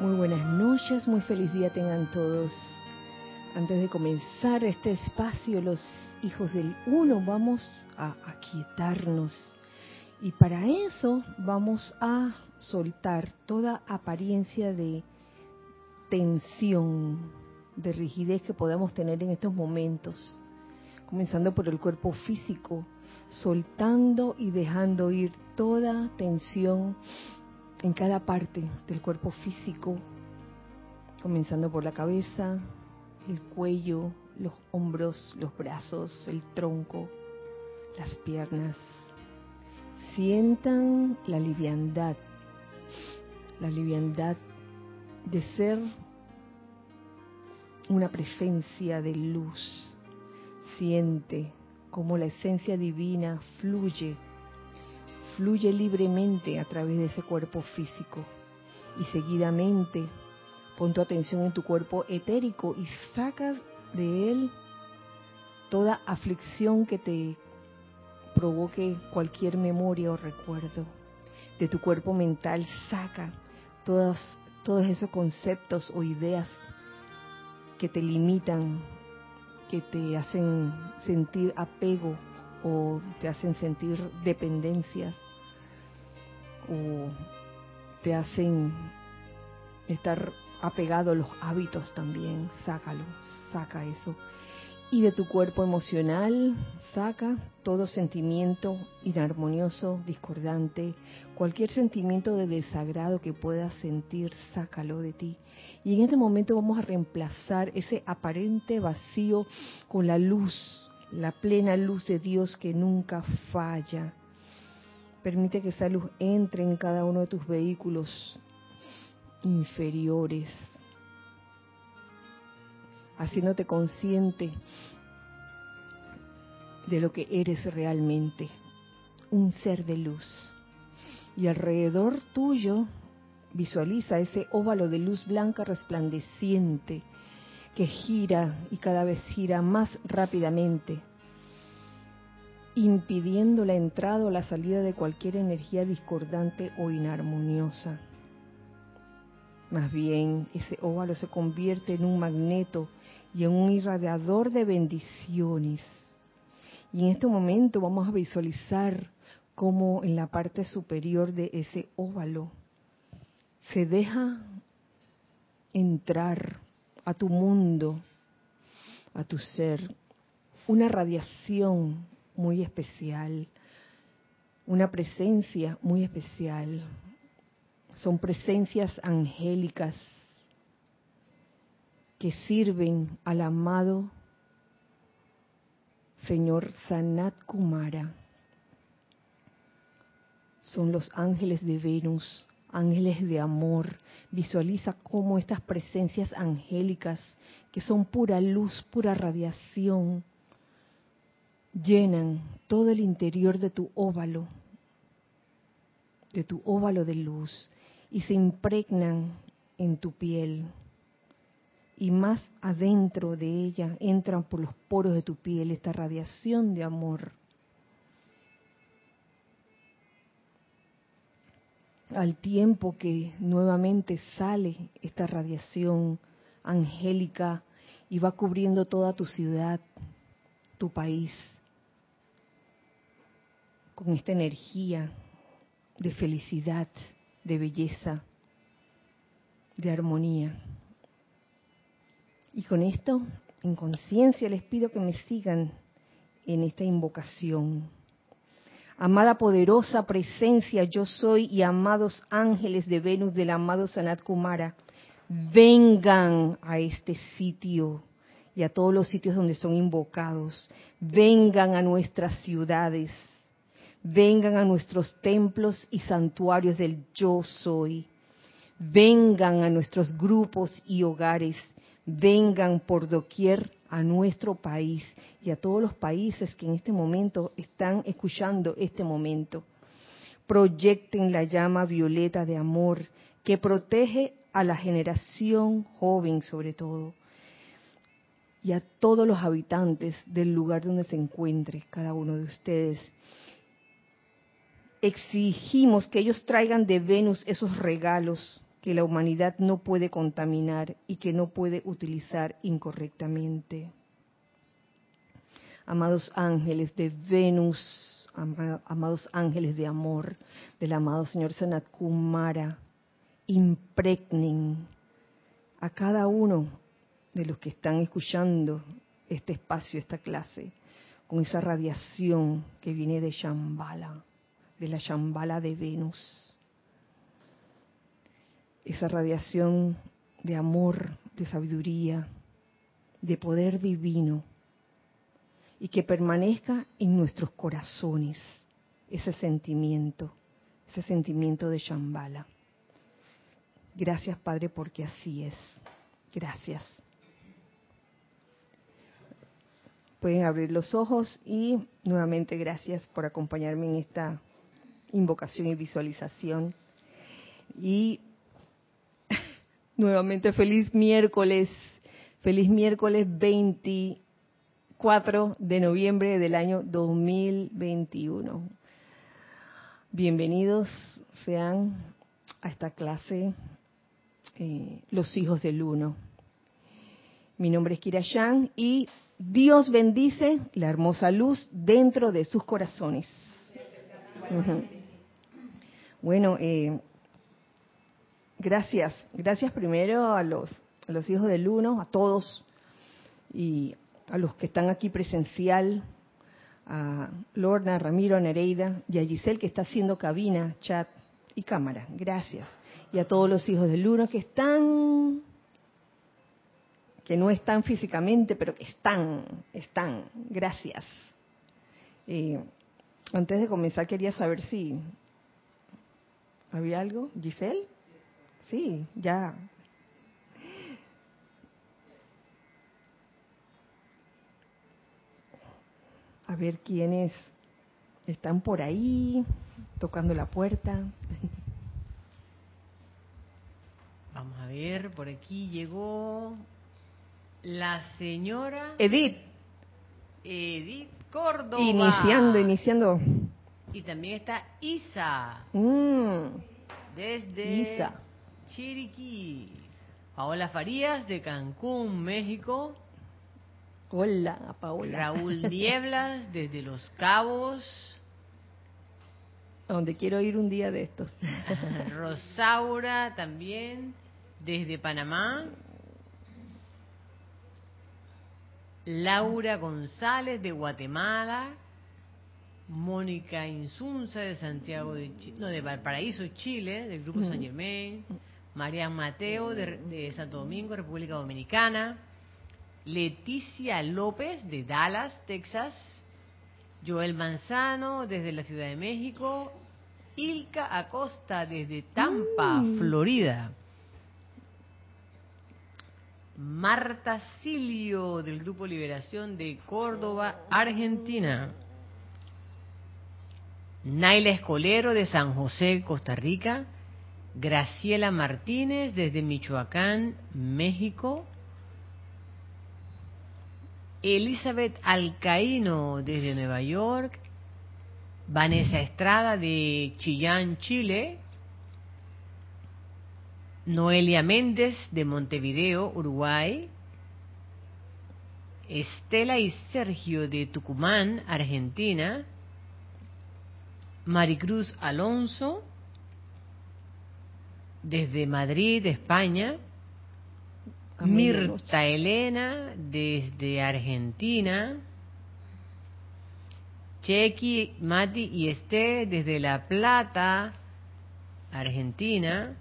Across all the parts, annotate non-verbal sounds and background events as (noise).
Muy buenas noches, muy feliz día tengan todos. Antes de comenzar este espacio, los hijos del uno, vamos a aquietarnos. Y para eso vamos a soltar toda apariencia de tensión, de rigidez que podamos tener en estos momentos. Comenzando por el cuerpo físico, soltando y dejando ir toda tensión en cada parte del cuerpo físico, comenzando por la cabeza, el cuello, los hombros, los brazos, el tronco, las piernas. Sientan la liviandad, la liviandad de ser una presencia de luz. Siente cómo la esencia divina fluye fluye libremente a través de ese cuerpo físico. Y seguidamente pon tu atención en tu cuerpo etérico y saca de él toda aflicción que te provoque cualquier memoria o recuerdo. De tu cuerpo mental saca todos, todos esos conceptos o ideas que te limitan, que te hacen sentir apego o te hacen sentir dependencias o te hacen estar apegado a los hábitos también, sácalo, saca eso. Y de tu cuerpo emocional, saca todo sentimiento inarmonioso, discordante, cualquier sentimiento de desagrado que puedas sentir, sácalo de ti. Y en este momento vamos a reemplazar ese aparente vacío con la luz, la plena luz de Dios que nunca falla, Permite que esa luz entre en cada uno de tus vehículos inferiores, haciéndote consciente de lo que eres realmente, un ser de luz. Y alrededor tuyo visualiza ese óvalo de luz blanca resplandeciente que gira y cada vez gira más rápidamente impidiendo la entrada o la salida de cualquier energía discordante o inarmoniosa. Más bien, ese óvalo se convierte en un magneto y en un irradiador de bendiciones. Y en este momento vamos a visualizar cómo en la parte superior de ese óvalo se deja entrar a tu mundo, a tu ser, una radiación muy especial, una presencia muy especial. Son presencias angélicas que sirven al amado Señor Sanat Kumara. Son los ángeles de Venus, ángeles de amor. Visualiza cómo estas presencias angélicas, que son pura luz, pura radiación, llenan todo el interior de tu óvalo, de tu óvalo de luz, y se impregnan en tu piel. Y más adentro de ella entran por los poros de tu piel esta radiación de amor. Al tiempo que nuevamente sale esta radiación angélica y va cubriendo toda tu ciudad, tu país, con esta energía de felicidad, de belleza, de armonía. Y con esto, en conciencia, les pido que me sigan en esta invocación. Amada poderosa presencia, yo soy y amados ángeles de Venus del amado Sanat Kumara, vengan a este sitio y a todos los sitios donde son invocados, vengan a nuestras ciudades, vengan a nuestros templos y santuarios del yo soy, vengan a nuestros grupos y hogares, vengan por doquier a nuestro país y a todos los países que en este momento están escuchando este momento. Proyecten la llama violeta de amor que protege a la generación joven sobre todo y a todos los habitantes del lugar donde se encuentre cada uno de ustedes exigimos que ellos traigan de Venus esos regalos que la humanidad no puede contaminar y que no puede utilizar incorrectamente. Amados ángeles de Venus, amados ángeles de amor del amado Señor Sanat Kumara, impregnen a cada uno de los que están escuchando este espacio, esta clase, con esa radiación que viene de Shambhala, de la Shambhala de Venus. Esa radiación de amor, de sabiduría, de poder divino, y que permanezca en nuestros corazones ese sentimiento, ese sentimiento de Shambhala. Gracias, Padre, porque así es. Gracias. Pueden abrir los ojos y nuevamente gracias por acompañarme en esta invocación y visualización. Y (laughs) nuevamente feliz miércoles, feliz miércoles 24 de noviembre del año 2021. Bienvenidos sean a esta clase eh, los hijos del uno. Mi nombre es Kira Yang y Dios bendice la hermosa luz dentro de sus corazones. Bueno, eh, gracias. Gracias primero a los, a los hijos del uno, a todos, y a los que están aquí presencial, a Lorna, Ramiro, Nereida y a Giselle que está haciendo cabina, chat y cámara. Gracias y a todos los hijos del uno que están, que no están físicamente, pero que están, están. Gracias. Eh, antes de comenzar quería saber si había algo, Giselle. Sí, ya. A ver quiénes están por ahí tocando la puerta. Vamos a ver, por aquí llegó la señora Edith. Edith Córdoba. Iniciando, iniciando. Y también está Isa. Mm. Desde Isa. Chiriquí. Paola Farías de Cancún, México. Hola, Paola. Raúl (laughs) Nieblas desde Los Cabos. A donde quiero ir un día de estos. (laughs) Rosaura también desde Panamá. Laura González de Guatemala. Mónica Insunza de Santiago de no, de Valparaíso, Chile, del Grupo San Germain. María Mateo de, de Santo Domingo, República Dominicana. Leticia López de Dallas, Texas. Joel Manzano desde la Ciudad de México. Ilka Acosta desde Tampa, Florida. Marta Silio del Grupo Liberación de Córdoba, Argentina. Naila Escolero de San José, Costa Rica. Graciela Martínez desde Michoacán, México. Elizabeth Alcaíno desde Nueva York. Vanessa Estrada de Chillán, Chile. Noelia Méndez de Montevideo, Uruguay. Estela y Sergio de Tucumán, Argentina. Maricruz Alonso desde Madrid, España. Mirta Elena desde Argentina. Chequi, Mati y Esté desde La Plata, Argentina.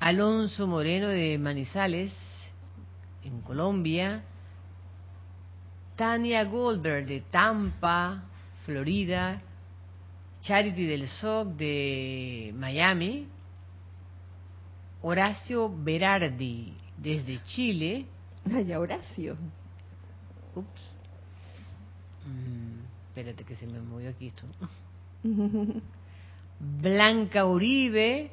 Alonso Moreno de Manizales, en Colombia. Tania Goldberg de Tampa, Florida. Charity del SOC de Miami. Horacio Berardi desde Chile. Ay, Horacio. Ups. Mm, espérate que se me movió aquí esto. (laughs) Blanca Uribe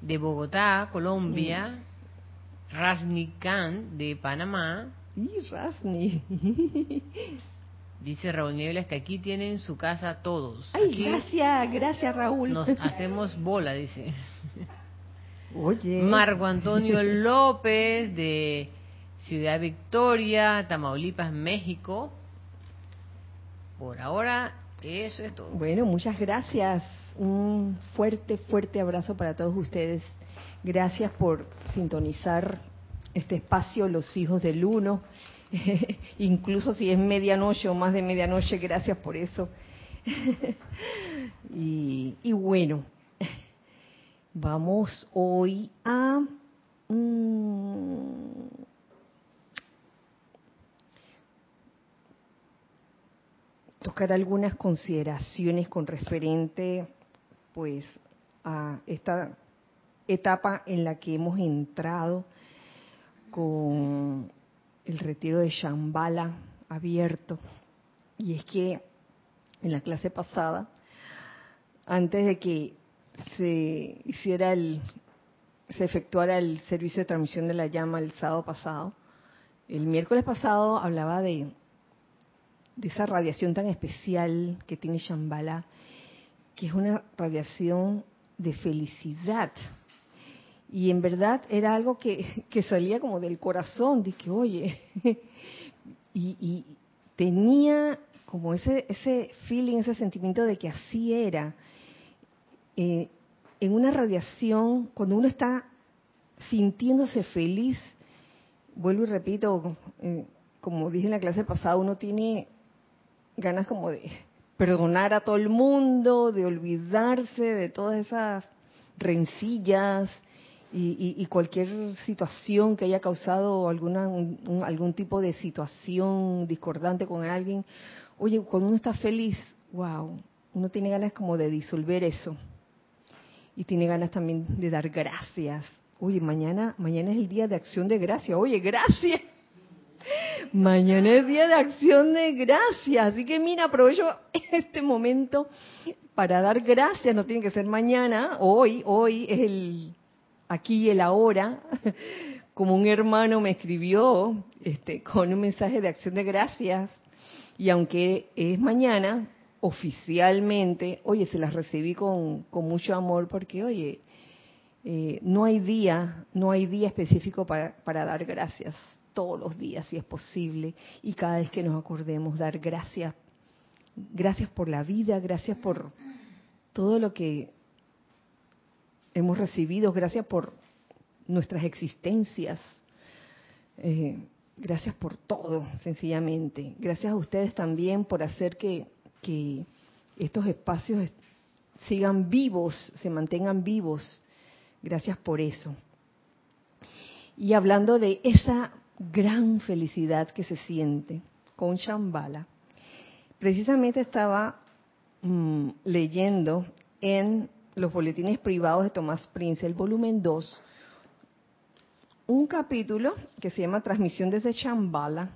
de Bogotá, Colombia. Rasni Khan de Panamá. Y Rasni. (laughs) Dice Raúl Niebles que aquí tienen su casa todos. Ay, Aquí gracias, gracias Raúl. Nos (laughs) hacemos bola, dice. Oye. Marco Antonio (laughs) López de Ciudad Victoria, Tamaulipas, México. Por ahora, eso es todo. Bueno, muchas gracias. Un fuerte, fuerte abrazo para todos ustedes. Gracias por sintonizar este espacio, los hijos del uno. (laughs) Incluso si es medianoche o más de medianoche, gracias por eso. (laughs) y, bueno, vamos hoy a... mm, tocar algunas consideraciones con referente pues a esta etapa en la que hemos entrado con el retiro de Shambhala abierto. Y es que en la clase pasada, antes de que se hiciera el, se efectuara el servicio de transmisión de la llama el sábado pasado, el miércoles pasado hablaba de, de esa radiación tan especial que tiene Shambhala, que es una radiación de felicidad. Y en verdad era algo que, (laughs) que salía como del corazón, de que, oye, (laughs) y, tenía como ese, ese feeling, ese sentimiento de que así era. Eh, en una radiación, cuando uno está sintiéndose feliz, vuelvo y repito, eh, como dije en la clase pasada, uno tiene ganas como de perdonar a todo el mundo, de olvidarse de todas esas rencillas y, y, cualquier situación que haya causado alguna un- un- algún tipo de situación discordante con alguien. Oye, cuando uno está feliz, wow, uno tiene ganas como de disolver eso y tiene ganas también de dar gracias. Oye, mañana, mañana es el día de acción de gracias. Oye, gracias. (laughs) Mañana es día de acción de gracias. Así que mira, aprovecho (laughs) este momento para dar gracias. No tiene que ser mañana, hoy, hoy es el aquí y el ahora. (laughs) Como un hermano me escribió este, con un mensaje de acción de gracias. Y aunque es mañana, oficialmente, oye, se las recibí con, con mucho amor porque, oye, eh, no hay día, no hay día específico para, para dar gracias. Todos los días, si es posible, y cada vez que nos acordemos, dar gracias. Gracias por la vida, gracias por todo lo que hemos recibido, gracias por nuestras existencias. Eh, gracias por todo, sencillamente. Gracias a ustedes también por hacer que, estos espacios sigan vivos, se mantengan vivos. Gracias por eso. Y hablando de esa gran felicidad que se siente con Shambhala, precisamente estaba mm, leyendo en los boletines privados de Tomás Prince, el volumen 2, un capítulo que se llama Transmisión desde Shambhala,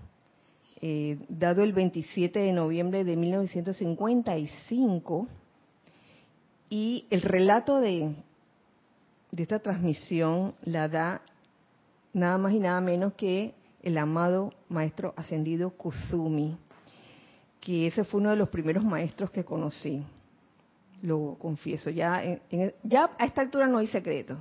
eh, dado el 27 de noviembre de 1955, y el relato de esta transmisión la da nada más y nada menos que el amado maestro ascendido Kuzumi, que ese fue uno de los primeros maestros que conocí, lo confieso, ya, en- en- ya a esta altura no hay secretos.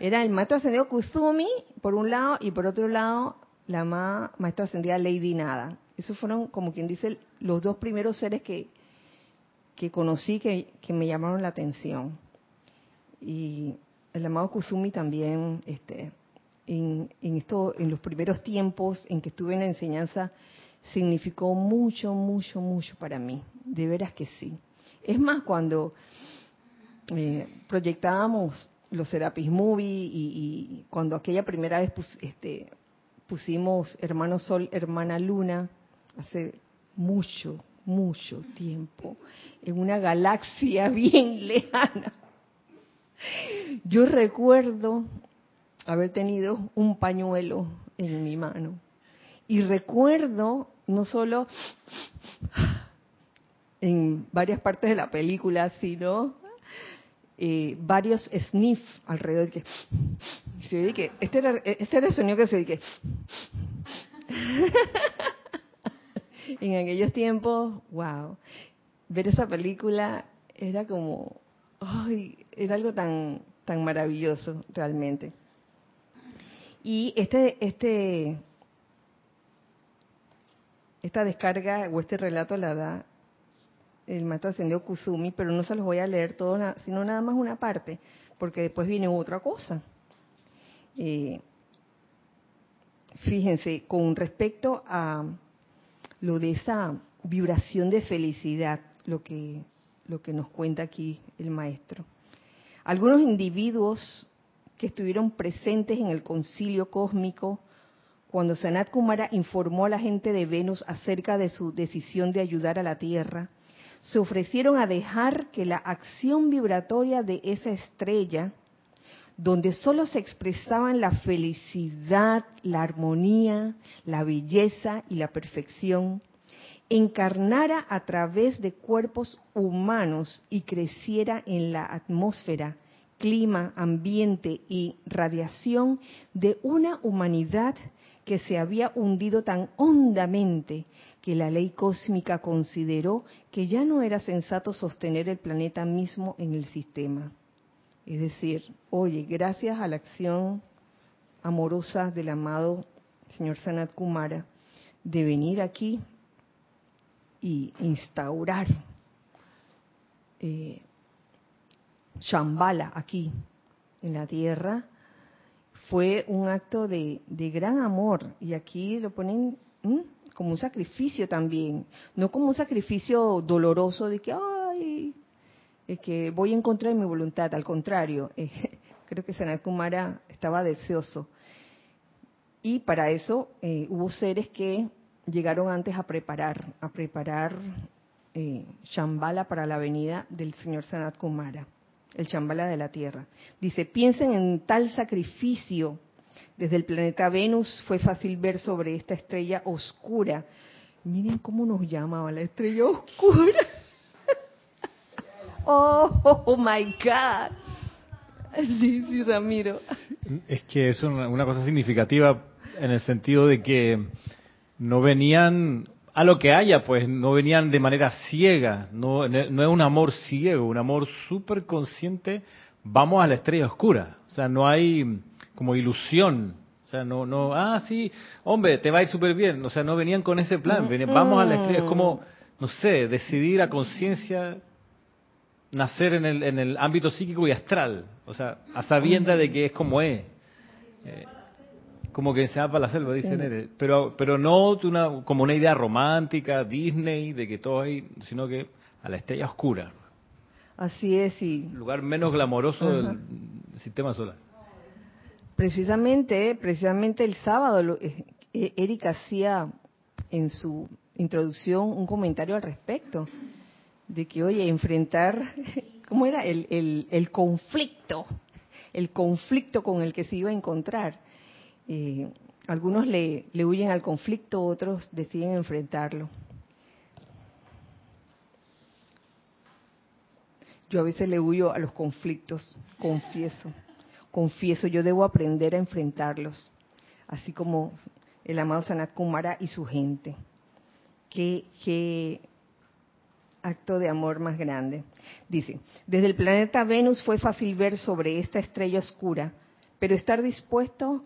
Era el maestro ascendido Kuzumi, por un lado, y por otro lado, la ma- maestra ascendida Lady Nada. Esos fueron, como quien dice, los dos primeros seres que, que conocí que, que me llamaron la atención. Y el amado Kusumi también, este, en, en, esto, en los primeros tiempos en que estuve en la enseñanza, significó mucho, mucho, mucho para mí. De veras que sí. Es más, cuando eh, proyectábamos los Serapis Movie y, cuando aquella primera vez este, pusimos Hermano Sol, Hermana Luna, hace mucho, mucho tiempo, en una galaxia (laughs) bien lejana. Yo recuerdo haber tenido un pañuelo en mi mano. Y recuerdo no solo en varias partes de la película, sino eh, varios sniff alrededor que se oye que este era, este era el sonido que se oye (laughs) en aquellos tiempos, wow, ver esa película era como, ay, era algo tan tan maravilloso realmente. Y este, este, esta descarga o este relato la da el maestro ascendió Kusumi, pero no se los voy a leer todos, sino nada más una parte, porque después viene otra cosa. Eh, fíjense, con respecto a lo de esa vibración de felicidad, lo que, lo que nos cuenta aquí el maestro. Algunos individuos que estuvieron presentes en el concilio cósmico cuando Sanat Kumara informó a la gente de Venus acerca de su decisión de ayudar a la Tierra, se ofrecieron a dejar que la acción vibratoria de esa estrella, donde solo se expresaban la felicidad, la armonía, la belleza y la perfección, encarnara a través de cuerpos humanos y creciera en la atmósfera, clima, ambiente y radiación de una humanidad que se había hundido tan hondamente que la ley cósmica consideró que ya no era sensato sostener el planeta mismo en el sistema. Es decir, oye, gracias a la acción amorosa del amado señor Sanat Kumara de venir aquí y instaurar eh, Shambhala aquí en la tierra, fue un acto de, gran amor. Y aquí lo ponen como un sacrificio también, no como un sacrificio doloroso de que, ay, que voy en contra de mi voluntad, al contrario, (laughs) eh, creo que Sanat Kumara estaba deseoso. Y para eso eh, hubo seres que llegaron antes a preparar, a preparar eh, Shambhala para la venida del señor Sanat Kumara, el Shambhala de la Tierra. Dice, piensen en tal sacrificio. Desde el planeta Venus fue fácil ver sobre esta estrella oscura. Miren cómo nos llamaba la estrella oscura. oh, (laughs) oh, my God. Sí, sí, Ramiro. Es que es una cosa significativa en el sentido de que no venían a lo que haya, pues no venían de manera ciega, no, no es un amor ciego, un amor súper consciente, vamos a la estrella oscura, sea, no hay como ilusión, o sea, no, no, ah, sí, hombre, te va a ir súper bien, o sea, no venían con ese plan, vamos a la estrella, es como, no sé, decidir a conciencia nacer en el, en el ámbito psíquico y astral, o sea, a sabienda de que es como es. Eh, como que se va para la selva, dicen Pero, pero no una, como una idea romántica, Disney, de que todo hay, sino que a la estrella oscura. Así es, y... lugar menos glamoroso del Precisamente, precisamente el sábado, eh, eh, Erika hacía en su introducción un comentario al respecto, de que, oye, enfrentar, (laughs) ¿cómo era? El, el, el conflicto, el conflicto con el que se iba a encontrar eh, algunos le huyen al conflicto, otros deciden enfrentarlo. Yo a veces le huyo a los conflictos, confieso, confieso, yo debo aprender a enfrentarlos, así como el amado Sanat Kumara y su gente. Qué, qué acto de amor más grande. Dice, desde el planeta Venus fue fácil ver sobre esta estrella oscura, pero estar dispuesto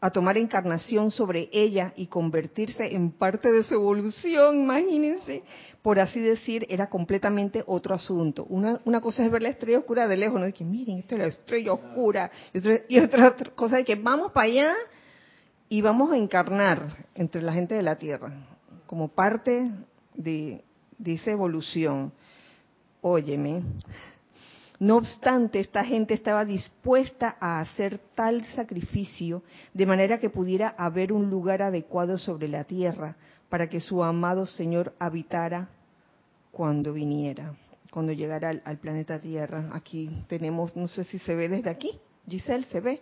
a tomar encarnación sobre ella y convertirse en parte de su evolución, imagínense, por así decir, era completamente otro asunto. Una, una cosa es ver la estrella oscura de lejos, no de que miren, esto es la estrella oscura, y otra, cosa es que vamos para allá y vamos a encarnar entre la gente de la Tierra, como parte de, de esa evolución. Óyeme, no obstante, esta gente estaba dispuesta a hacer tal sacrificio de manera que pudiera haber un lugar adecuado sobre la tierra para que su amado Señor habitara cuando viniera, cuando llegara al, planeta Tierra. Aquí tenemos, no sé si se ve desde aquí, Giselle, ¿se ve?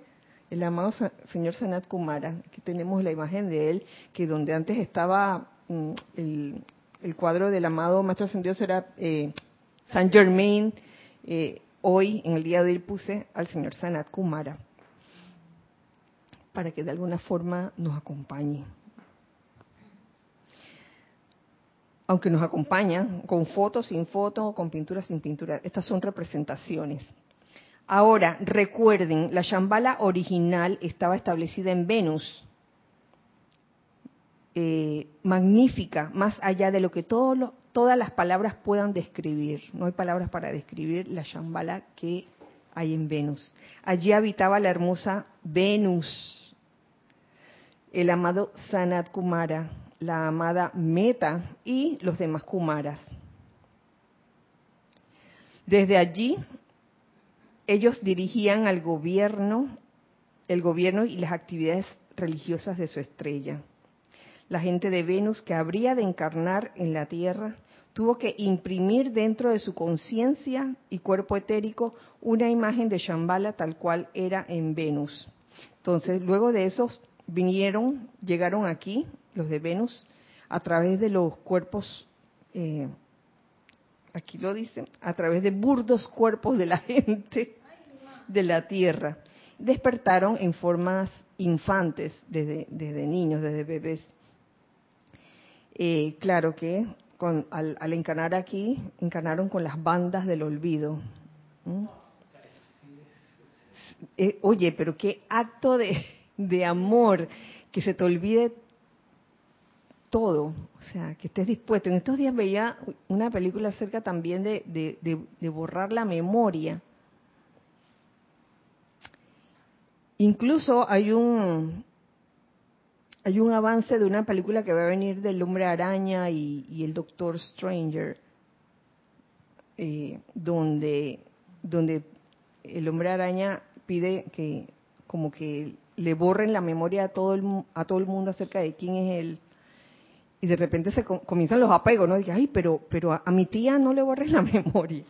El amado Señor Sanat Kumara. Aquí tenemos la imagen de él, que donde antes estaba mm, el, cuadro del amado Maestro Ascendido era eh, Saint Germain, eh, hoy, en el día de hoy, puse al señor Sanat Kumara para que de alguna forma nos acompañe. Aunque nos acompaña con fotos, sin foto, con pintura, sin pintura. Estas son representaciones. Ahora, recuerden, la Shambhala original estaba establecida en Venus. Eh, magnífica, más allá de lo que todo todas las palabras puedan describir. No hay palabras para describir la Shambhala que hay en Venus. Allí habitaba la hermosa Venus, el amado Sanat Kumara, la amada Meta y los demás Kumaras. Desde allí, ellos dirigían al gobierno, el gobierno y las actividades religiosas de su estrella. La gente de Venus que habría de encarnar en la Tierra tuvo que imprimir dentro de su conciencia y cuerpo etérico una imagen de Shambhala tal cual era en Venus. Entonces, luego de eso vinieron, llegaron aquí, los de Venus, a través de los cuerpos eh, aquí lo dicen, a través de burdos cuerpos de la (laughs) gente de la tierra. Despertaron en formas infantes, desde, niños, desde bebés. Eh, claro que al, encarnar aquí, encarnaron con las bandas del olvido. Eh, oye, pero qué acto de, de amor, que se te olvide todo, o sea, que estés dispuesto. En estos días veía una película acerca también de, de, borrar la memoria. Incluso hay un hay un avance de una película que va a venir del Hombre Araña y, el Doctor Stranger, eh, donde donde el Hombre Araña pide que como que le borren la memoria a todo el a todo el mundo acerca de quién es él y de repente se comienzan los apegos, ¿no? Dije, ay, pero, pero a, mi tía no le borren la (laughs) memoria,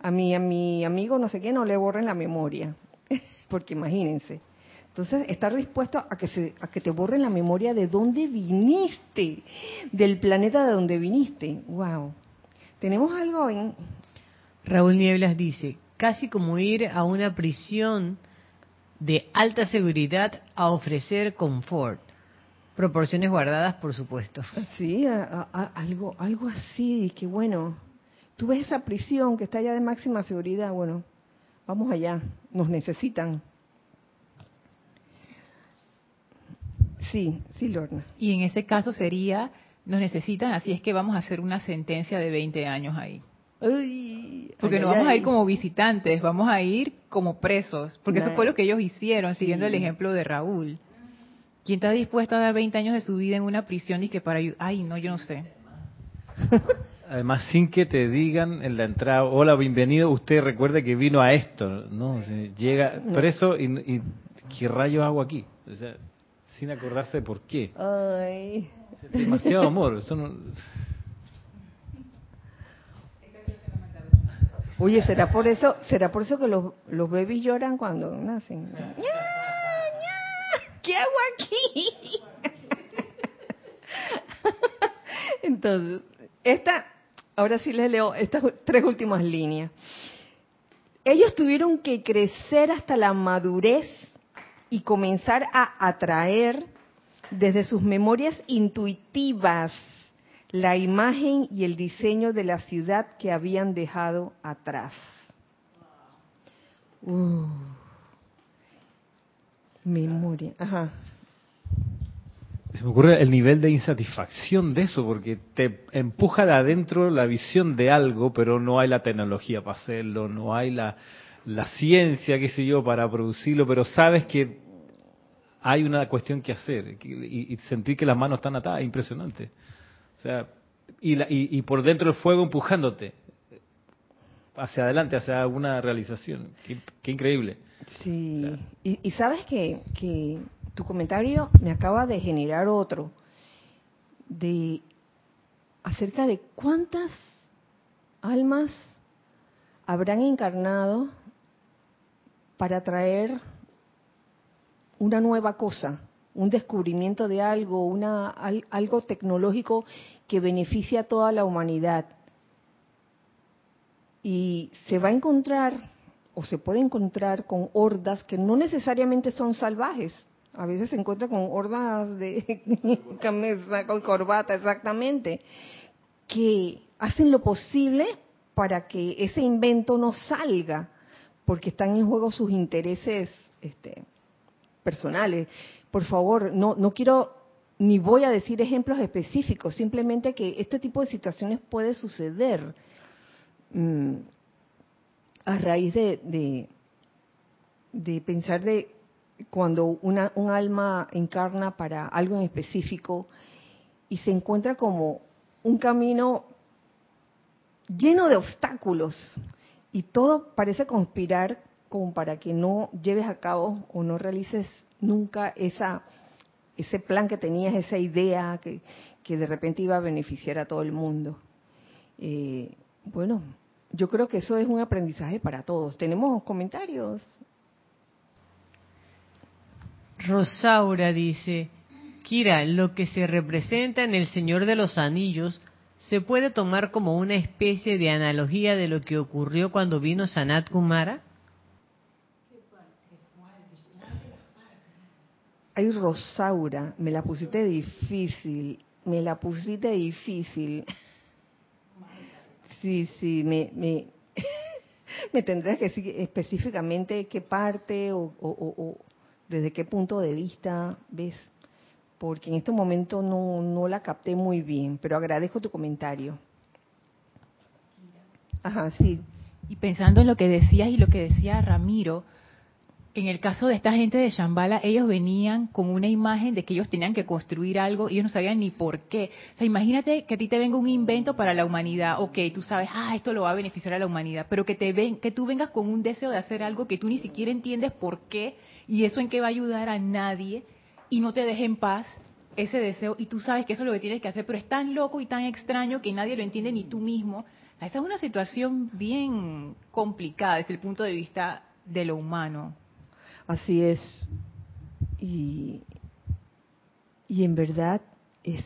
a mi, a mi amigo no sé qué no le borren la memoria, (laughs) porque imagínense. Entonces, estar dispuesto a que, se, a que te borren la memoria de dónde viniste, del planeta de donde viniste. ¡Wow! Tenemos algo en... Raúl Nieblas dice, casi como ir a una prisión de alta seguridad a ofrecer confort. Proporciones guardadas, por supuesto. Sí, algo, algo así, que bueno, tú ves esa prisión que está allá de máxima seguridad, bueno, vamos allá, nos necesitan. Sí, sí, Lorna. Y en ese caso sería, nos necesitan, así es que vamos a hacer una sentencia de 20 años ahí. porque no vamos a ir como visitantes, vamos a ir como presos, porque eso fue lo que ellos hicieron, siguiendo el ejemplo de Raúl. ¿Quién está dispuesto a dar 20 años de su vida en una prisión y que para ayudar? Ay, no, yo no sé. (laughs) Además, sin que te digan en la entrada, hola, bienvenido, usted recuerde que vino a esto, ¿no? llega preso y, y ¿qué rayo hago aquí? O sea, sin acordarse de por qué. Ay. demasiado amor. Oye, ¿será por eso, será por eso que los, los bebés lloran cuando nacen? ¿qué hago aquí? Entonces, esta, ahora sí les leo estas tres últimas líneas. Ellos tuvieron que crecer hasta la madurez y comenzar a atraer desde sus memorias intuitivas la imagen y el diseño de la ciudad que habían dejado atrás. Uh memoria. Ajá. Se me ocurre el nivel de insatisfacción de eso, porque te empuja de adentro la visión de algo, pero no hay la tecnología para hacerlo, no hay la, la ciencia, qué sé yo, para producirlo, pero sabes que hay una cuestión que hacer y, sentir que las manos están atadas, impresionante. O sea, y, la, y, por dentro el fuego empujándote hacia adelante, hacia una realización. qué increíble. Sí, y, sabes que, que tu comentario me acaba de generar otro, de acerca de cuántas almas habrán encarnado para traer una nueva cosa, un descubrimiento de algo, algo tecnológico que beneficie a toda la humanidad. Y se va a encontrar o se puede encontrar con hordas que no necesariamente son salvajes. A veces se encuentra con hordas de (laughs) camisa con corbata, exactamente, que hacen lo posible para que ese invento no salga, porque están en juego sus intereses este, personales. Por favor, no, no quiero ni voy a decir ejemplos específicos, simplemente que este tipo de situaciones puede suceder mm, a raíz de, de, pensar de cuando una, un alma encarna para algo en específico y se encuentra como un camino lleno de obstáculos y todo parece conspirar como para que no lleves a cabo o no realices nunca esa ese plan que tenías, esa idea que, de repente iba a beneficiar a todo el mundo. Eh, bueno, yo creo que eso es un aprendizaje para todos. ¿Tenemos comentarios? Rosaura dice, Kira, lo que se representa en el Señor de los Anillos se puede tomar como una especie de analogía de lo que ocurrió cuando vino Sanat Kumara. Ay, Rosaura, me la pusiste difícil, me la pusiste difícil. Sí, sí, me, me, (laughs) me tendrás que decir específicamente qué parte o, o, desde qué punto de vista ves, porque en este momento no, no la capté muy bien, pero agradezco tu comentario. Ajá, sí. Y pensando en lo que decías y lo que decía Ramiro, en el caso de esta gente de Shambhala, ellos venían con una imagen de que ellos tenían que construir algo y ellos no sabían ni por qué. O sea, imagínate que a ti te venga un invento para la humanidad, ok, tú sabes, ah, esto lo va a beneficiar a la humanidad, pero que te ven, que tú vengas con un deseo de hacer algo que tú ni siquiera entiendes por qué y eso en qué va a ayudar a nadie y no te deje en paz ese deseo y tú sabes que eso es lo que tienes que hacer, pero es tan loco y tan extraño que nadie lo entiende ni tú mismo. Esa es una situación bien complicada desde el punto de vista de lo humano. Así es. Y, y en verdad es,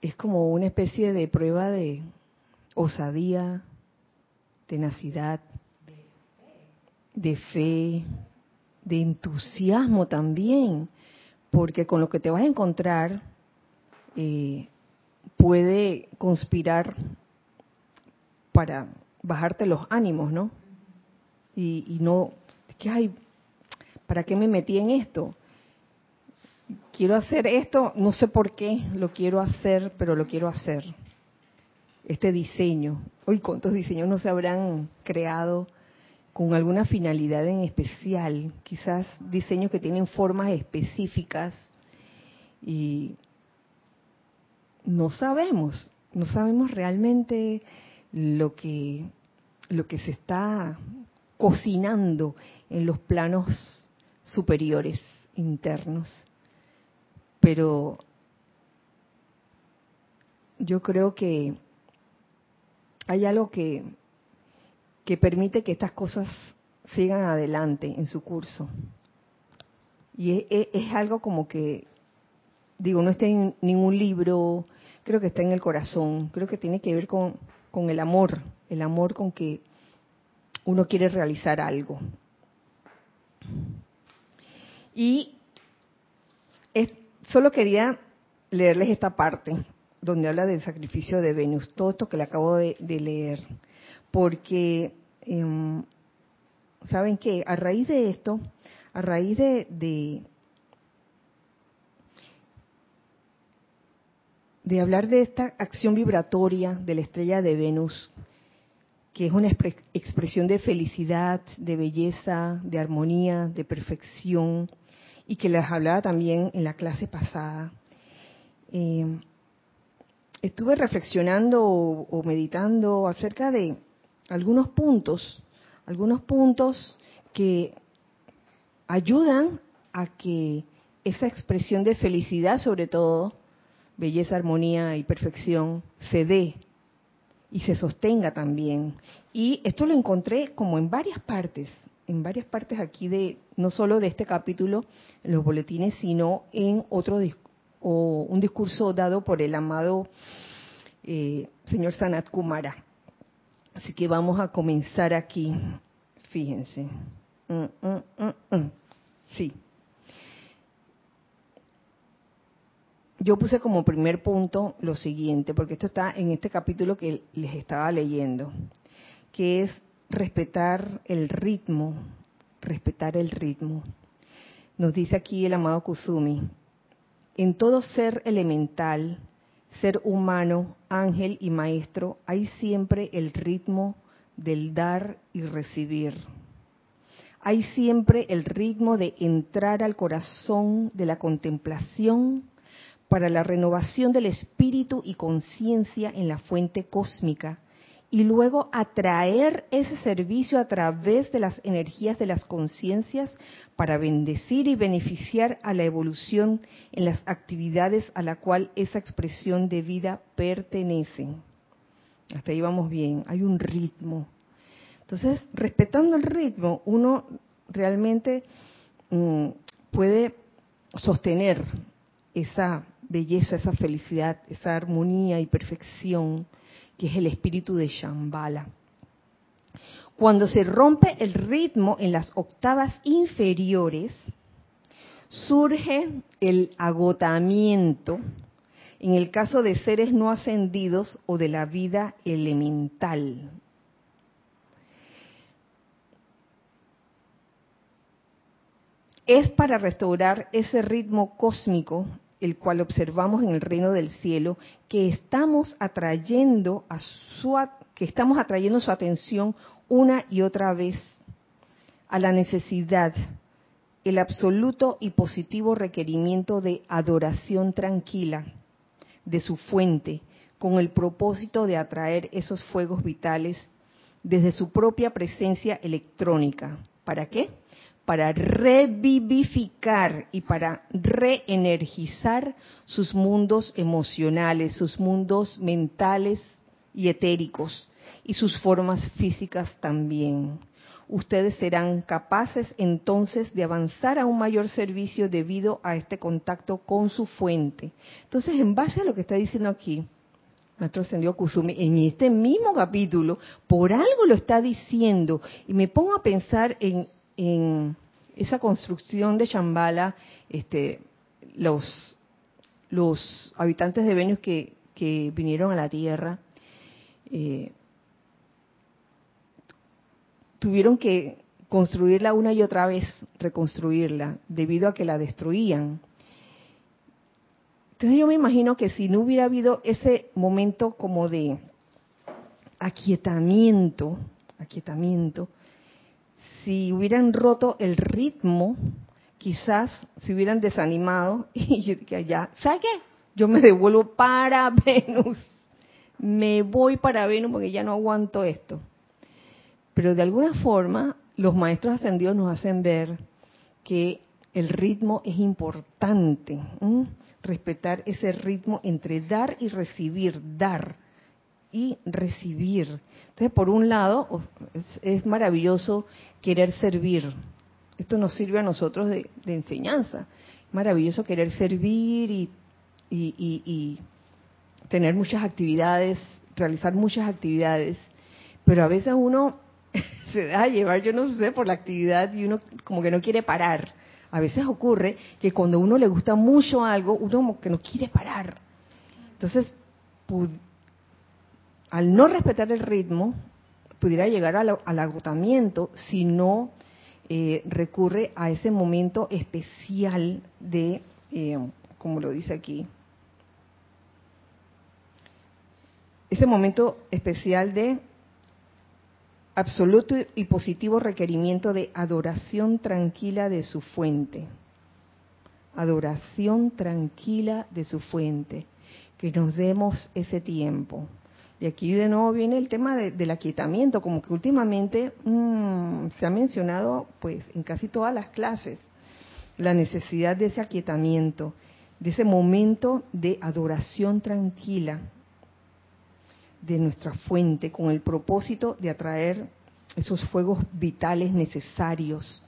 es como una especie de prueba de osadía, tenacidad, de fe, de entusiasmo también, porque con lo que te vas a encontrar eh, puede conspirar para bajarte los ánimos, ¿no? Y, no, que hay ¿para qué me metí en esto? Quiero hacer esto, no sé por qué lo quiero hacer, pero lo quiero hacer. Este diseño. Hoy, ¿cuántos diseños no se habrán creado con alguna finalidad en especial? Quizás diseños que tienen formas específicas y no sabemos, no sabemos realmente lo que lo que se está cocinando en los planos superiores internos. Pero yo creo que hay algo que, que permite que estas cosas sigan adelante en su curso. Y es, algo como que, digo, no está en ningún libro, creo que está en el corazón, creo que tiene que ver con, con el amor, el amor con que uno quiere realizar algo. Y solo quería leerles esta parte donde habla del sacrificio de Venus, todo esto que le acabo de, leer, porque, em, ¿saben qué? A raíz de esto, a raíz de, de, hablar de esta acción vibratoria de la estrella de Venus, que es una expresión de felicidad, de belleza, de armonía, de perfección, y que les hablaba también en la clase pasada. Eh, estuve reflexionando o, meditando acerca de algunos puntos, algunos puntos que ayudan a que esa expresión de felicidad, sobre todo, belleza, armonía y perfección, se dé y se sostenga también. Y esto lo encontré como en varias partes, en varias partes aquí de, no solo de este capítulo, en los boletines, sino en otro o un discurso dado por el amado eh, señor Sanat Kumara. Así que vamos a comenzar aquí. Fíjense. Mm, mm, mm, sí. Yo puse como primer punto lo siguiente, porque esto está en este capítulo que les estaba leyendo, que es respetar el ritmo, respetar el ritmo. Nos dice aquí el amado Kusumi, en todo ser elemental, ser humano, ángel y maestro, hay siempre el ritmo del dar y recibir. Hay siempre el ritmo de entrar al corazón de la contemplación para la renovación del espíritu y conciencia en la fuente cósmica y luego atraer ese servicio a través de las energías de las conciencias para bendecir y beneficiar a la evolución en las actividades a la cual esa expresión de vida pertenece. Hasta ahí vamos bien, hay un ritmo. Entonces, respetando el ritmo, uno realmente mm, puede sostener esa belleza, esa felicidad, esa armonía y perfección que es el espíritu de Shambhala. Cuando se rompe el ritmo en las octavas inferiores, surge el agotamiento en el caso de seres no ascendidos o de la vida elemental. Es para restaurar ese ritmo cósmico el cual observamos en el reino del cielo, que estamos atrayendo a su que estamos atrayendo su atención una y otra vez a la necesidad, el absoluto y positivo requerimiento de adoración tranquila de su fuente, con el propósito de atraer esos fuegos vitales desde su propia presencia electrónica. ¿Para qué? Para revivificar y para reenergizar sus mundos emocionales, sus mundos mentales y etéricos y sus formas físicas también. Ustedes serán capaces entonces de avanzar a un mayor servicio debido a este contacto con su fuente. Entonces, en base a lo que está diciendo aquí, Maestro Kusumi, en este mismo capítulo, por algo lo está diciendo, y me pongo a pensar en en esa construcción de Chambala, este, los, habitantes de Venus que, que vinieron a la Tierra, eh, tuvieron que construirla una y otra vez, reconstruirla, debido a que la destruían. Entonces yo me imagino que si no hubiera habido ese momento como de aquietamiento, aquietamiento, si hubieran roto el ritmo, quizás se hubieran desanimado (laughs) y que allá, ¿sabe qué? Yo me devuelvo para (laughs) Venus. Me voy para Venus porque ya no aguanto esto. Pero de alguna forma, los maestros ascendidos nos hacen ver que el ritmo es importante. Respetar ese ritmo entre dar y recibir, dar y recibir. Entonces, por un lado, es, maravilloso querer servir. Esto nos sirve a nosotros de, enseñanza. Maravilloso querer servir y, y, tener muchas actividades, realizar muchas actividades. Pero a veces uno (laughs) se deja llevar, yo no sé, por la actividad y uno como que no quiere parar. A veces ocurre que cuando uno le gusta mucho algo, uno como que no quiere parar. Entonces, al no respetar el ritmo, pudiera llegar al, agotamiento si no eh, recurre a ese momento especial de, eh, como lo dice aquí, ese momento especial de absoluto y positivo requerimiento de adoración tranquila de su fuente. Adoración tranquila de su fuente. Que nos demos ese tiempo. Y aquí de nuevo viene el tema del aquietamiento, como que últimamente mm, se ha mencionado pues en casi todas las clases la necesidad de ese aquietamiento, de ese momento de adoración tranquila de nuestra fuente con el propósito de atraer esos fuegos vitales necesarios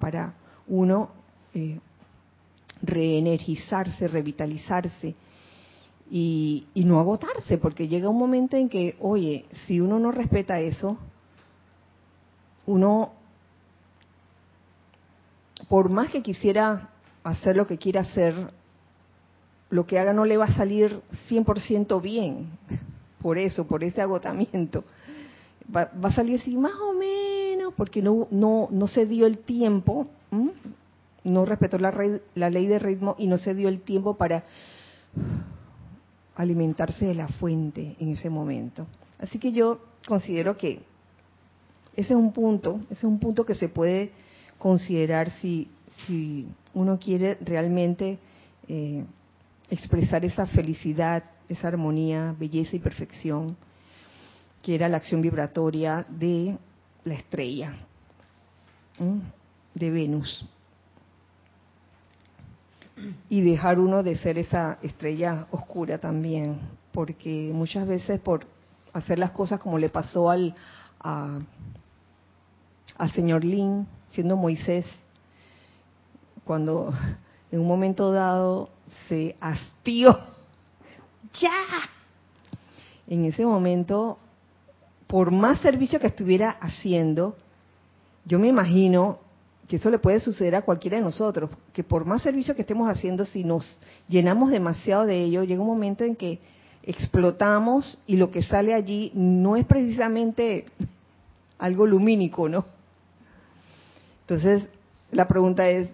para uno eh, reenergizarse, revitalizarse y, no agotarse, porque llega un momento en que, oye, si uno no respeta eso, uno, por más que quisiera hacer lo que quiera hacer, lo que haga no le va a salir 100% bien, por eso, por ese agotamiento. va, a salir así más o menos, porque no, no, no se dio el tiempo, no respetó la, la ley de ritmo y no se dio el tiempo para alimentarse de la fuente en ese momento. Así que yo considero que ese es un punto, ese es un punto que se puede considerar si, uno quiere realmente eh, expresar esa felicidad, esa armonía, belleza y perfección, que era la acción vibratoria de la estrella, de Venus. Y dejar uno de ser esa estrella oscura también, porque muchas veces por hacer las cosas como le pasó al, a, al señor Lin, siendo Moisés, cuando en un momento dado se hastió, (laughs) ya, en ese momento, por más servicio que estuviera haciendo, yo me imagino que eso le puede suceder a cualquiera de nosotros, que por más servicio que estemos haciendo, si nos llenamos demasiado de ello, llega un momento en que explotamos y lo que sale allí no es precisamente algo lumínico, ¿no? Entonces, la pregunta es,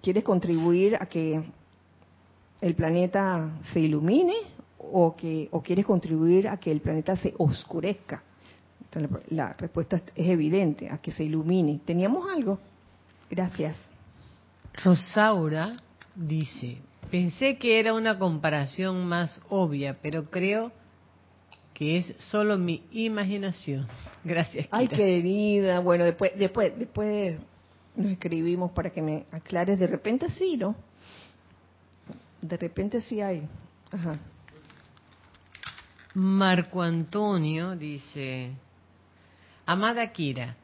¿quieres contribuir a que el planeta se ilumine o, que, o quieres contribuir a que el planeta se oscurezca? Entonces, la respuesta es evidente, a que se ilumine. ¿Teníamos algo? Gracias. Rosaura dice, Pensé que era una comparación más obvia, pero creo que es solo mi imaginación. (laughs) Gracias. Ay, querida. Bueno, después, después, después nos escribimos para que me aclares. De repente sí, ¿no? De repente sí hay. Ajá. Marco Antonio dice, Amada Kira,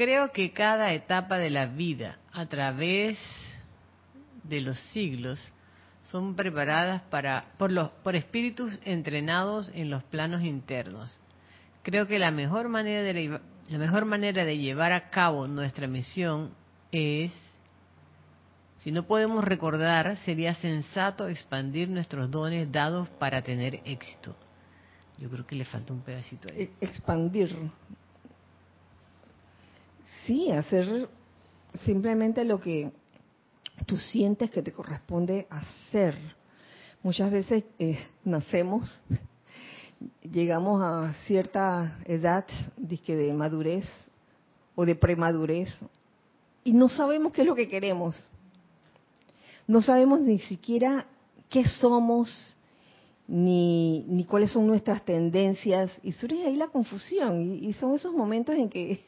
creo que cada etapa de la vida, a través de los siglos, son preparadas para, por, los, por espíritus entrenados en los planos internos. Creo que la mejor manera de, la mejor manera de llevar a cabo nuestra misión es, si no podemos recordar, sería sensato expandir nuestros dones dados para tener éxito. Yo creo que le falta un pedacito ahí. E, expandir. Sí, hacer simplemente lo que tú sientes que te corresponde hacer. Muchas veces eh, nacemos, llegamos a cierta edad de madurez o de premadurez y no sabemos qué es lo que queremos. No sabemos ni siquiera qué somos, ni, ni cuáles son nuestras tendencias, y surge ahí la confusión, y, y son esos momentos en que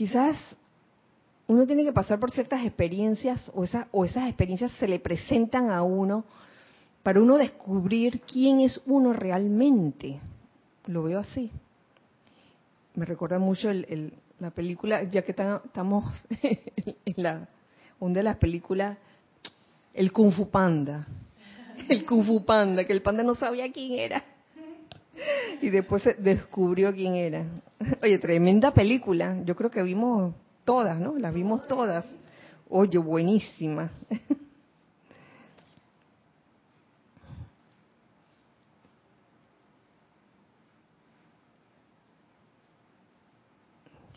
quizás uno tiene que pasar por ciertas experiencias o, o esas experiencias se le presentan a uno para uno descubrir quién es uno realmente. Lo veo así. Me recuerda mucho la película, ya que estamos (laughs) en la una de las películas, el Kung Fu Panda. El Kung Fu Panda, que el panda no sabía quién era. (laughs) Y después descubrió quién era. Oye, tremenda película. Yo creo que vimos todas, ¿no? Las vimos todas. Oye, buenísima. (laughs)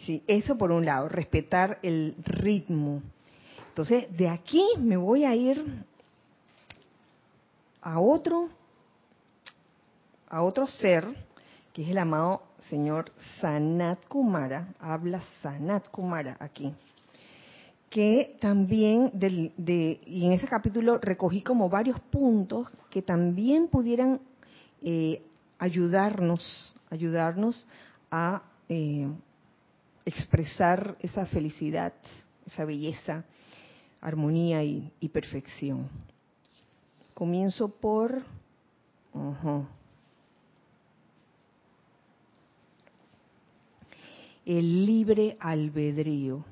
Sí, eso por un lado, respetar el ritmo. Entonces, de aquí me voy a ir a otro, a otro ser, que es el amado señor Sanat Kumara, habla Sanat Kumara aquí, que también, de, y en ese capítulo recogí como varios puntos que también pudieran eh, ayudarnos, ayudarnos a eh, expresar esa felicidad, esa belleza, armonía y, perfección. Comienzo por el libre albedrío,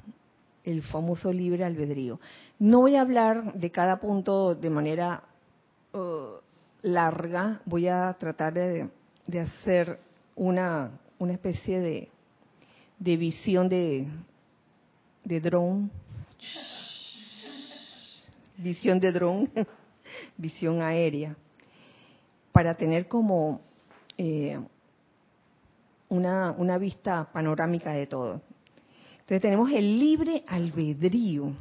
el famoso libre albedrío. No voy a hablar de cada punto de manera uh, larga, voy a tratar de, hacer una, una especie de, de visión de, de drone, visión de drone, (laughs) visión aérea, para tener como eh, una, una vista panorámica de todo. Entonces tenemos el libre albedrío.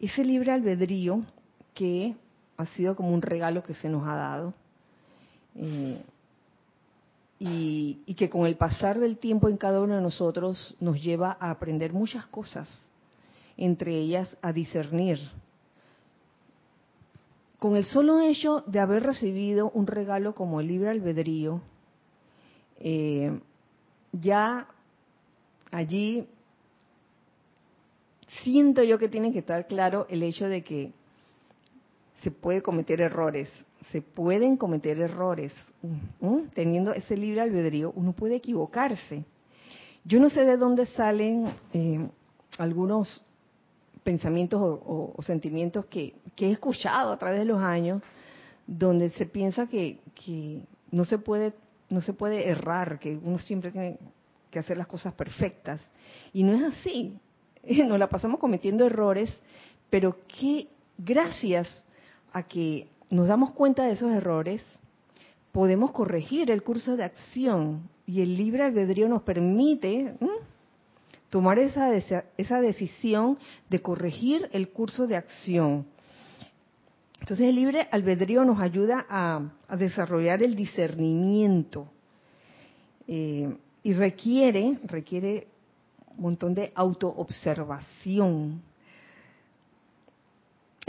Ese libre albedrío que ha sido como un regalo que se nos ha dado. Eh, y, que con el pasar del tiempo en cada uno de nosotros nos lleva a aprender muchas cosas, entre ellas a discernir. Con el solo hecho de haber recibido un regalo como el libre albedrío, eh, ya allí siento yo que tiene que estar claro el hecho de que se puede cometer errores, se pueden cometer errores. Teniendo ese libre albedrío, uno puede equivocarse. Yo no sé de dónde salen eh, algunos pensamientos o, sentimientos que, he escuchado a través de los años, donde se piensa que no se puede no se puede errar, que uno siempre tiene que hacer las cosas perfectas. Y no es así. (laughs) Nos la pasamos cometiendo errores, pero que gracias a que nos damos cuenta de esos errores, podemos corregir el curso de acción y el libre albedrío nos permite tomar esa, esa decisión de corregir el curso de acción. Entonces el libre albedrío nos ayuda a, desarrollar el discernimiento eh, y requiere, requiere un montón de autoobservación.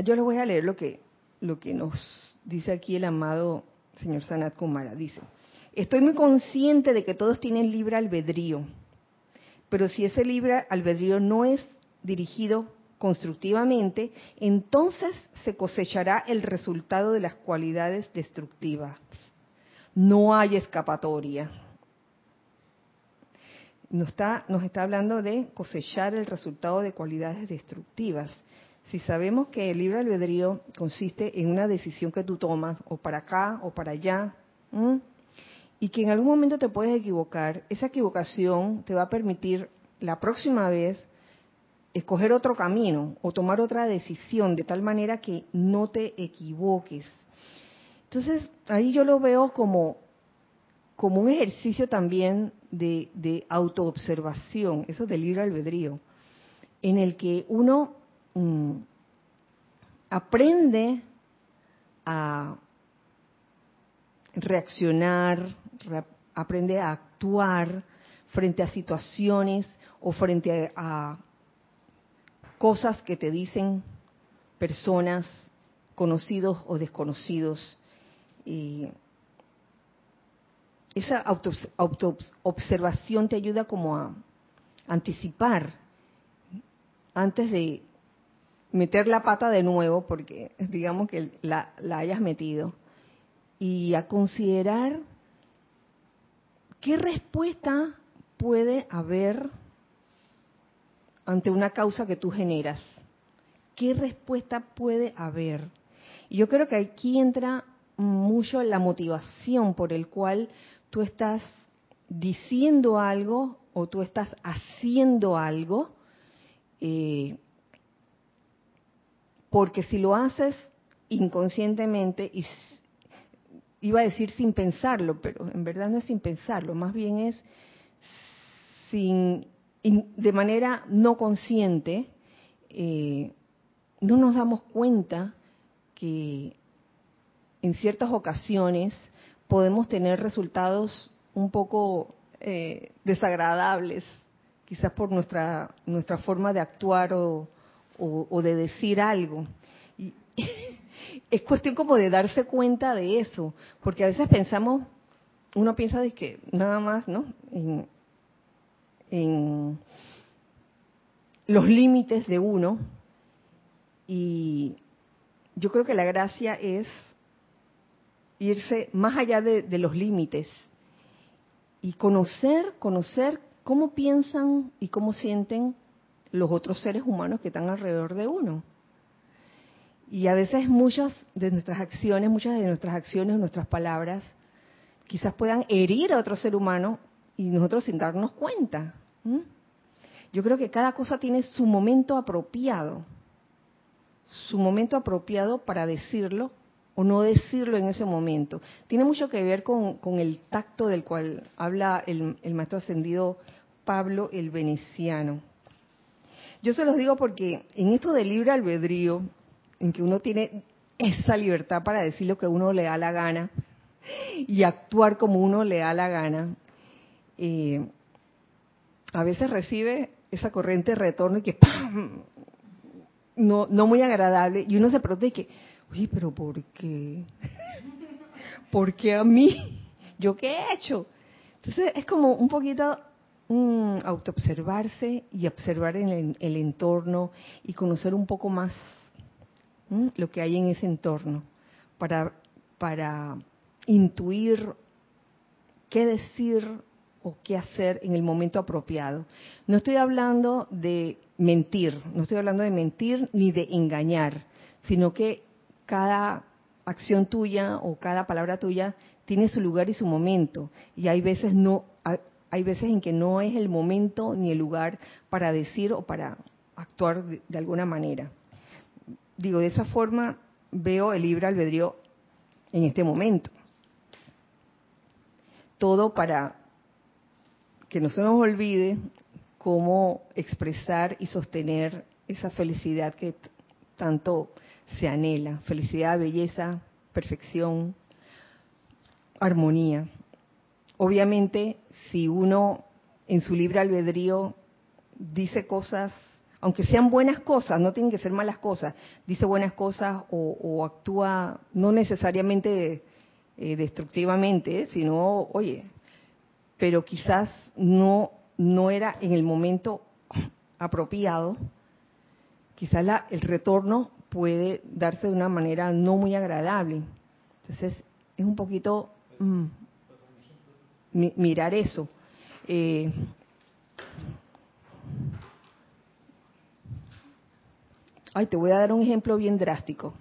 Yo les voy a leer lo que lo que nos dice aquí el amado señor Sanat Kumara. Dice, estoy muy consciente de que todos tienen libre albedrío, pero si ese libre albedrío no es dirigido constructivamente, entonces se cosechará el resultado de las cualidades destructivas. No hay escapatoria. Nos está, nos está hablando de cosechar el resultado de cualidades destructivas. Si sabemos que el libre albedrío consiste en una decisión que tú tomas, o para acá o para allá, y que en algún momento te puedes equivocar, esa equivocación te va a permitir la próxima vez escoger otro camino o tomar otra decisión de tal manera que no te equivoques. Entonces, ahí yo lo veo como, como un ejercicio también de, de autoobservación, eso del libre albedrío, en el que uno Mm, aprende a reaccionar, aprende a actuar frente a situaciones o frente a, cosas que te dicen personas, conocidos o desconocidos. Y esa autoobservación te ayuda como a anticipar antes de meter la pata de nuevo, porque digamos que la, hayas metido, y a considerar qué respuesta puede haber ante una causa que tú generas. ¿Qué respuesta puede haber? Y yo creo que aquí entra mucho la motivación por el cual tú estás diciendo algo o tú estás haciendo algo eh, porque si lo haces inconscientemente, y iba a decir sin pensarlo, pero en verdad no es sin pensarlo, más bien es sin, de manera no consciente, eh, no nos damos cuenta que en ciertas ocasiones podemos tener resultados un poco eh, desagradables, quizás por nuestra, nuestra forma de actuar o, o, de decir algo. Y (laughs) es cuestión como de darse cuenta de eso, porque a veces pensamos, uno piensa de que nada más, ¿no? En, en los límites de uno, y yo creo que la gracia es irse más allá de, los límites y conocer, conocer cómo piensan y cómo sienten los otros seres humanos que están alrededor de uno. Y a veces muchas de nuestras acciones, muchas de nuestras acciones, nuestras palabras, quizás puedan herir a otro ser humano y nosotros sin darnos cuenta. Yo creo que cada cosa tiene su momento apropiado, su momento apropiado para decirlo o no decirlo en ese momento. Tiene mucho que ver con, el tacto del cual habla el, maestro ascendido Pablo el Veneciano. Yo se los digo porque en esto del libre albedrío, en que uno tiene esa libertad para decir lo que uno le da la gana y actuar como uno le da la gana, eh, a veces recibe esa corriente de retorno y que ¡pam! No, muy agradable y uno se protege. Oye, pero ¿por qué? ¿Por qué a mí? ¿Yo qué he hecho? Entonces es como un poquito mm, autoobservarse y observar el, el, entorno y conocer un poco más lo que hay en ese entorno para, para intuir qué decir o qué hacer en el momento apropiado. No estoy hablando de mentir, no estoy hablando de mentir ni de engañar, sino que cada acción tuya o cada palabra tuya tiene su lugar y su momento y hay veces no hay veces en que no es el momento ni el lugar para decir o para actuar de, alguna manera. Digo, de esa forma veo el libre albedrío en este momento. Todo para que no se nos olvide cómo expresar y sostener esa felicidad que tanto se anhela. Felicidad, belleza, perfección, armonía. Obviamente, si uno en su libre albedrío dice cosas, aunque sean buenas cosas, no tienen que ser malas cosas, dice buenas cosas o, actúa no necesariamente eh, destructivamente, sino, oye, pero quizás no, no era en el momento apropiado, quizás la, el retorno puede darse de una manera no muy agradable. Entonces, es un poquito mm, mirar eso. Eh, ay, te voy a dar un ejemplo bien drástico.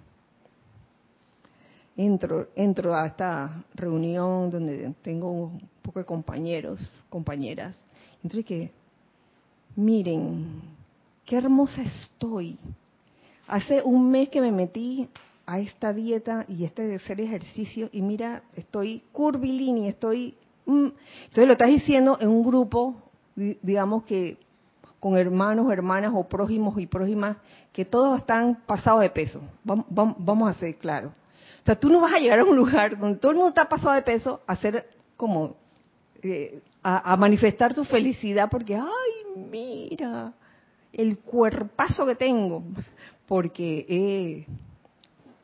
Entro, entro a esta reunión donde tengo poco de compañeros, compañeras. Y que, miren, qué hermosa estoy Hace un mes que me metí a esta dieta y este hacer ejercicio y mira, estoy curvilínea, estoy... Mm. Entonces lo estás diciendo en un grupo, digamos que con hermanos, hermanas o prójimos y prójimas, que todos están pasados de peso. Vamos, vamos, a ser claros. O sea, tú no vas a llegar a un lugar donde todo el mundo está pasado de peso a hacer como... Eh, a, manifestar su felicidad porque, ay, mira, el cuerpazo que tengo (laughs) porque he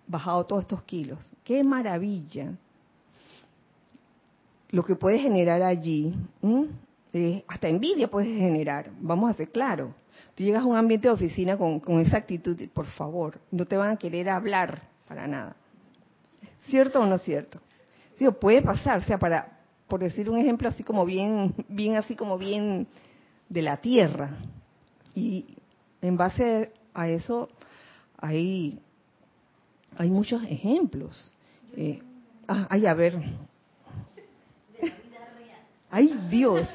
bajado todos estos kilos. ¡Qué maravilla! Lo que puede generar allí, hasta envidia puedes generar, vamos a ser claros. Tú llegas a un ambiente de oficina con, esa actitud, por favor, no te van a querer hablar para nada. ¿Cierto o no cierto? Sí, puede pasar, o sea, para, por decir un ejemplo así como bien, bien así como bien de la tierra. Y en base a eso hay, hay muchos ejemplos. Eh, ah, ay, a ver. Ay, Dios.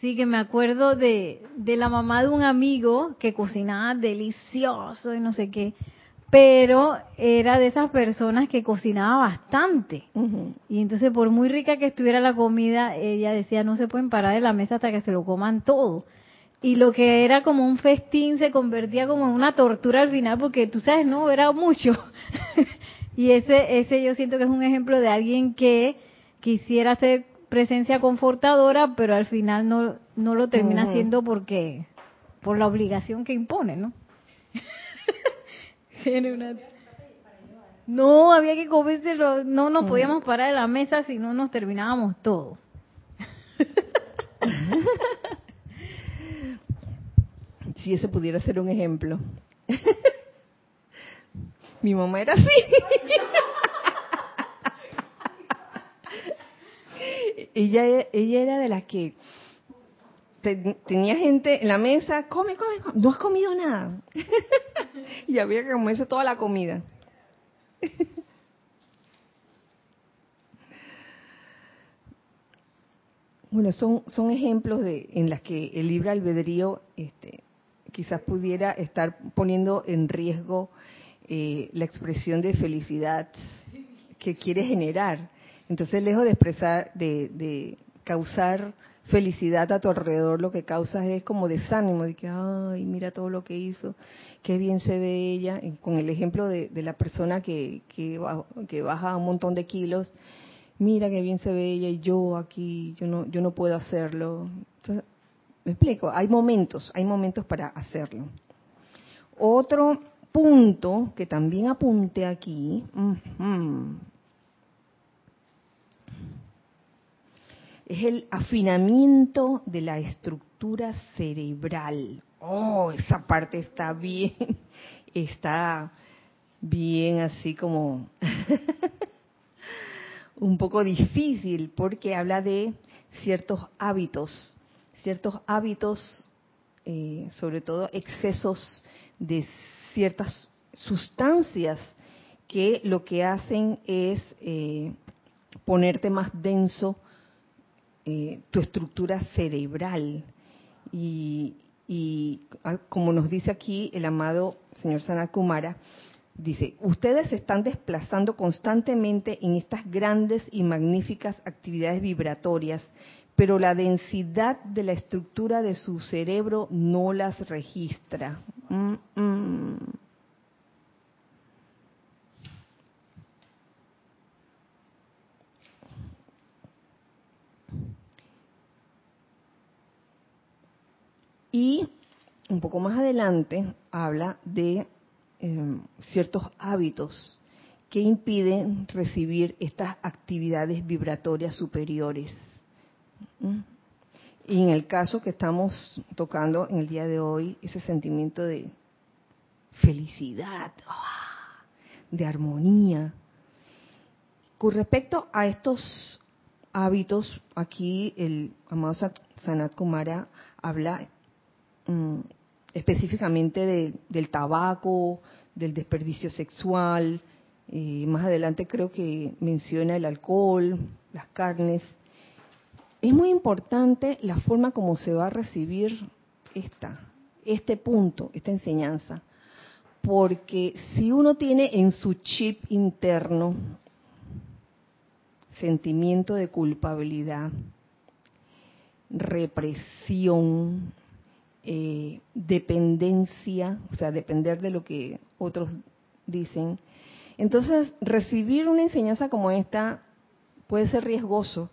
Sí, que me acuerdo de, de la mamá de un amigo que cocinaba delicioso y no sé qué, pero era de esas personas que cocinaba bastante. Y entonces, por muy rica que estuviera la comida, ella decía, no se pueden parar de la mesa hasta que se lo coman todo y lo que era como un festín se convertía como en una tortura al final porque tú sabes, no, era mucho. (laughs) y ese ese yo siento que es un ejemplo de alguien que quisiera hacer presencia confortadora, pero al final no no lo termina haciendo porque por la obligación que impone, ¿no? No, había que comérselo, no nos podíamos parar de la mesa si no nos terminábamos todo. (laughs) si ese pudiera ser un ejemplo. (laughs) Mi mamá era así. (laughs) ella, ella era de las que tenía gente en la mesa, come, come, come, no has comido nada. (laughs) y había que comerse toda la comida. (laughs) bueno, son, son ejemplos de, en las que el libre albedrío este, quizás pudiera estar poniendo en riesgo eh, la expresión de felicidad que quiere generar. Entonces, lejos de expresar, de, de causar felicidad a tu alrededor, lo que causas es como desánimo, de que, ay, mira todo lo que hizo, qué bien se ve ella, con el ejemplo de, la persona que, que, que, baja un montón de kilos, mira qué bien se ve ella y yo aquí, yo no, yo no puedo hacerlo. Entonces, me explico, hay momentos, hay momentos para hacerlo. Otro punto que también apunté aquí, es el afinamiento de la estructura cerebral. Oh, esa parte está bien, (laughs) está bien así como (laughs) un poco difícil porque habla de ciertos hábitos, ciertos hábitos, eh, sobre todo excesos de ciertas sustancias que lo que hacen es eh, ponerte más denso eh, tu estructura cerebral. Y, ah, como nos dice aquí el amado señor Sanakumara, dice, ustedes se están desplazando constantemente en estas grandes y magníficas actividades vibratorias, pero la densidad de la estructura de su cerebro no las registra. Mm, mm. Y un poco más adelante habla de em, ciertos hábitos que impiden recibir estas actividades vibratorias superiores. ¿Mm? Y en el caso que estamos tocando en el día de hoy, ese sentimiento de felicidad, ¡ah! de armonía. Con respecto a estos hábitos, aquí el amado Sanat Kumara habla Mm, específicamente del tabaco, del desperdicio sexual, más adelante creo que menciona el alcohol, las carnes. Es muy importante la forma como se va a recibir esta, este punto, esta enseñanza, porque si uno tiene en su chip interno sentimiento de culpabilidad, represión, eh, dependencia, o sea, depender de lo que otros dicen. Entonces, recibir una enseñanza como esta puede ser riesgoso,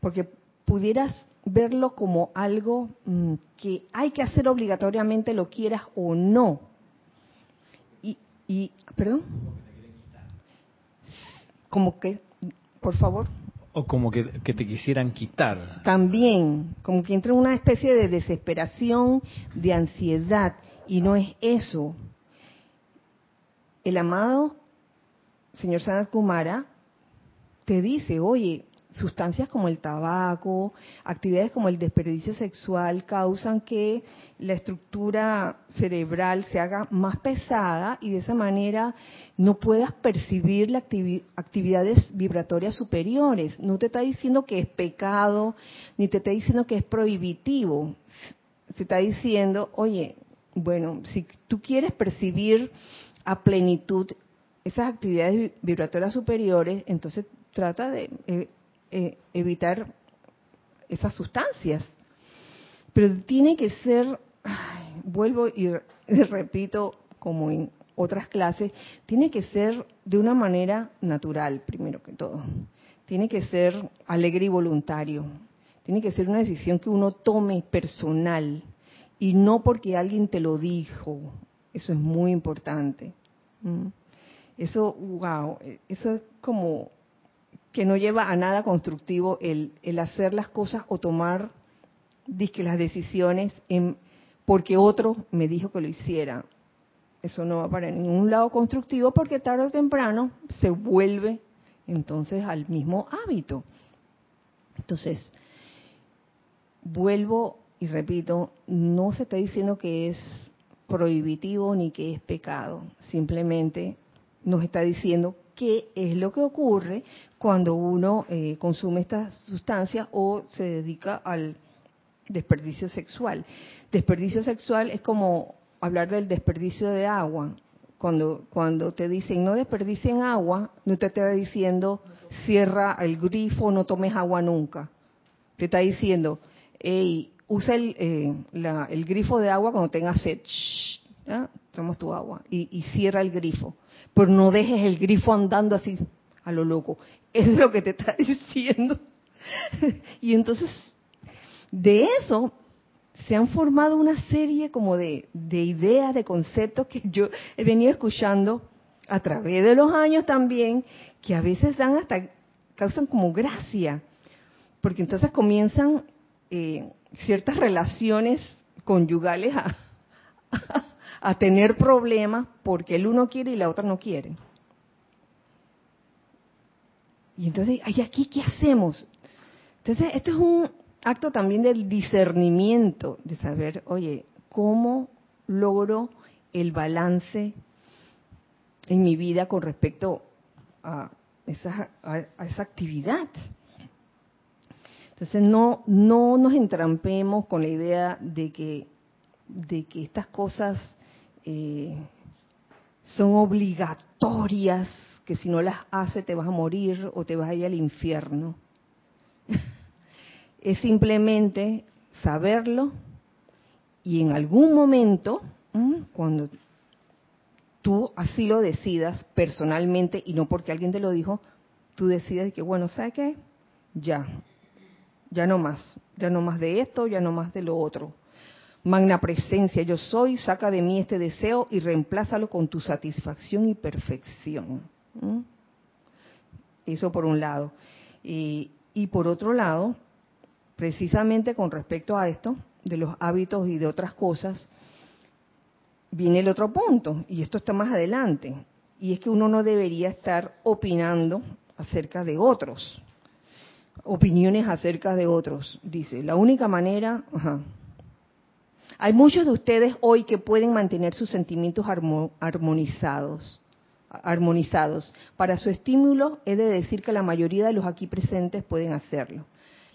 porque pudieras verlo como algo mm, que hay que hacer obligatoriamente, lo quieras o no. Y, y perdón, como que, por favor. O como que, te quisieran quitar. También, como que entra una especie de desesperación, de ansiedad, y no es eso. El amado señor Sanat Kumara te dice, oye, sustancias como el tabaco, actividades como el desperdicio sexual causan que la estructura cerebral se haga más pesada y de esa manera no puedas percibir las actividades vibratorias superiores. No te está diciendo que es pecado, ni te está diciendo que es prohibitivo. Se está diciendo, oye, bueno, si tú quieres percibir a plenitud esas actividades vibratorias superiores, entonces trata de eh, eh, evitar esas sustancias. Pero tiene que ser, vuelvo y, (laughs) repito, como en otras clases, tiene que ser de una manera natural, primero que todo. Tiene que ser alegre y voluntario. Tiene que ser una decisión que uno tome personal y no porque alguien te lo dijo. Eso es muy importante. ¿Mm? Eso, wow, eso es como que no lleva a nada constructivo el, el hacer las cosas o tomar las decisiones en, porque otro me dijo que lo hiciera. Eso no va para ningún lado constructivo porque tarde o temprano se vuelve entonces al mismo hábito. Entonces, vuelvo y repito, no se está diciendo que es prohibitivo ni que es pecado, simplemente nos está diciendo qué es lo que ocurre cuando uno eh, consume estas sustancias o se dedica al desperdicio sexual. Desperdicio sexual es como hablar del desperdicio de agua. cuando, cuando te dicen no desperdicien agua, no te está diciendo cierra el grifo, no tomes agua nunca. Te está diciendo, hey, usa el, eh, el grifo de agua cuando tengas sed. ¿ya? Tomas tu agua y, cierra el grifo. Pero no dejes el grifo andando así a lo loco. Es lo que te está (laughs) diciendo. y entonces, de eso se han formado una serie como de, de ideas, de conceptos que yo he venido escuchando a través de los años también, que a veces dan hasta, causan como gracia, porque entonces comienzan eh, ciertas relaciones conyugales a, (laughs) a, tener problemas porque el uno quiere y la otra no quiere. Y entonces, ¿y aquí qué hacemos? Entonces, esto es un acto también del discernimiento, de saber, oye, ¿cómo logro el balance en mi vida con respecto a esa, a, esa actividad? Entonces no, no nos entrampemos con la idea de que, de que estas cosas eh, son obligatorias, que si no las haces te vas a morir o te vas a ir al infierno. (laughs) es simplemente saberlo y en algún momento, cuando tú así lo decidas personalmente y no porque alguien te lo dijo, tú decides que, bueno, ¿sabes qué? Ya, ya no más, ya no más de esto, ya no más de lo otro. Magna presencia, yo soy, saca de mí este deseo y reemplázalo con tu satisfacción y perfección. Eso por un lado. Y, y por otro lado, precisamente con respecto a esto, de los hábitos y de otras cosas, viene el otro punto, y esto está más adelante, y es que uno no debería estar opinando acerca de otros, opiniones acerca de otros. Dice, la única manera, hay muchos de ustedes hoy que pueden mantener sus sentimientos armonizados. Armonizados. Para su estímulo, he de decir que la mayoría de los aquí presentes pueden hacerlo.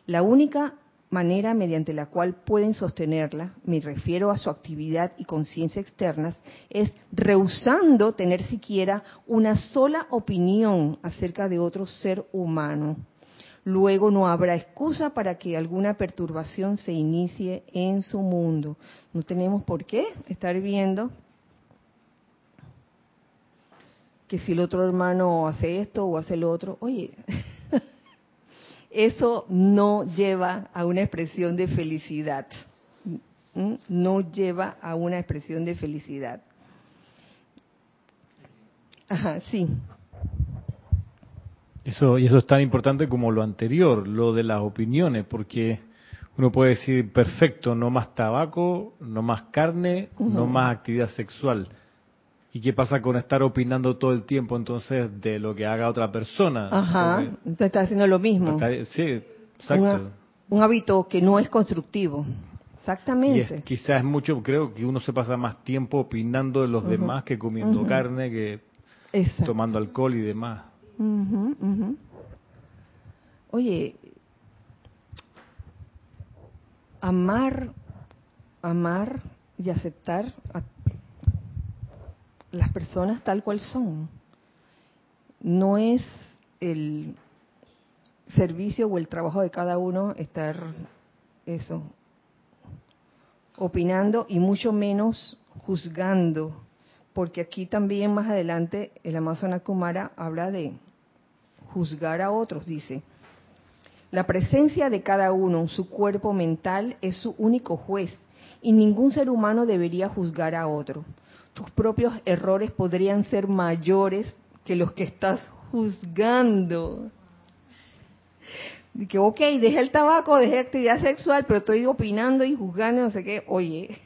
La única manera mediante la cual pueden sostenerla, me refiero a su actividad y conciencia externas, es rehusando tener siquiera una sola opinión acerca de otro ser humano. Luego no habrá excusa para que alguna perturbación se inicie en su mundo. No tenemos por qué estar viendo que si el otro hermano hace esto o hace lo otro, oye, (laughs) eso no lleva a una expresión de felicidad. No lleva a una expresión de felicidad. Ajá, sí. Eso, y eso es tan importante como lo anterior, lo de las opiniones, porque uno puede decir, perfecto, no más tabaco, no más carne, no más actividad sexual. ¿Y qué pasa con estar opinando todo el tiempo entonces de lo que haga otra persona? Ajá, entonces está haciendo lo mismo. sí, exacto. un hábito que no es constructivo. Exactamente. Y quizás es mucho, creo que uno se pasa más tiempo opinando de los demás que comiendo carne, que tomando alcohol y demás. Oye, amar, amar y aceptar a las personas tal cual son. No es el servicio o el trabajo de cada uno estar eso opinando y mucho menos juzgando, porque aquí también más adelante el Amazona Kumara habla de juzgar a otros, dice. La presencia de cada uno, su cuerpo mental, es su único juez y ningún ser humano debería juzgar a otro tus propios errores podrían ser mayores que los que estás juzgando. Y que, ok, dejé el tabaco, dejé actividad sexual, pero estoy opinando y juzgando, no sé qué. Oye,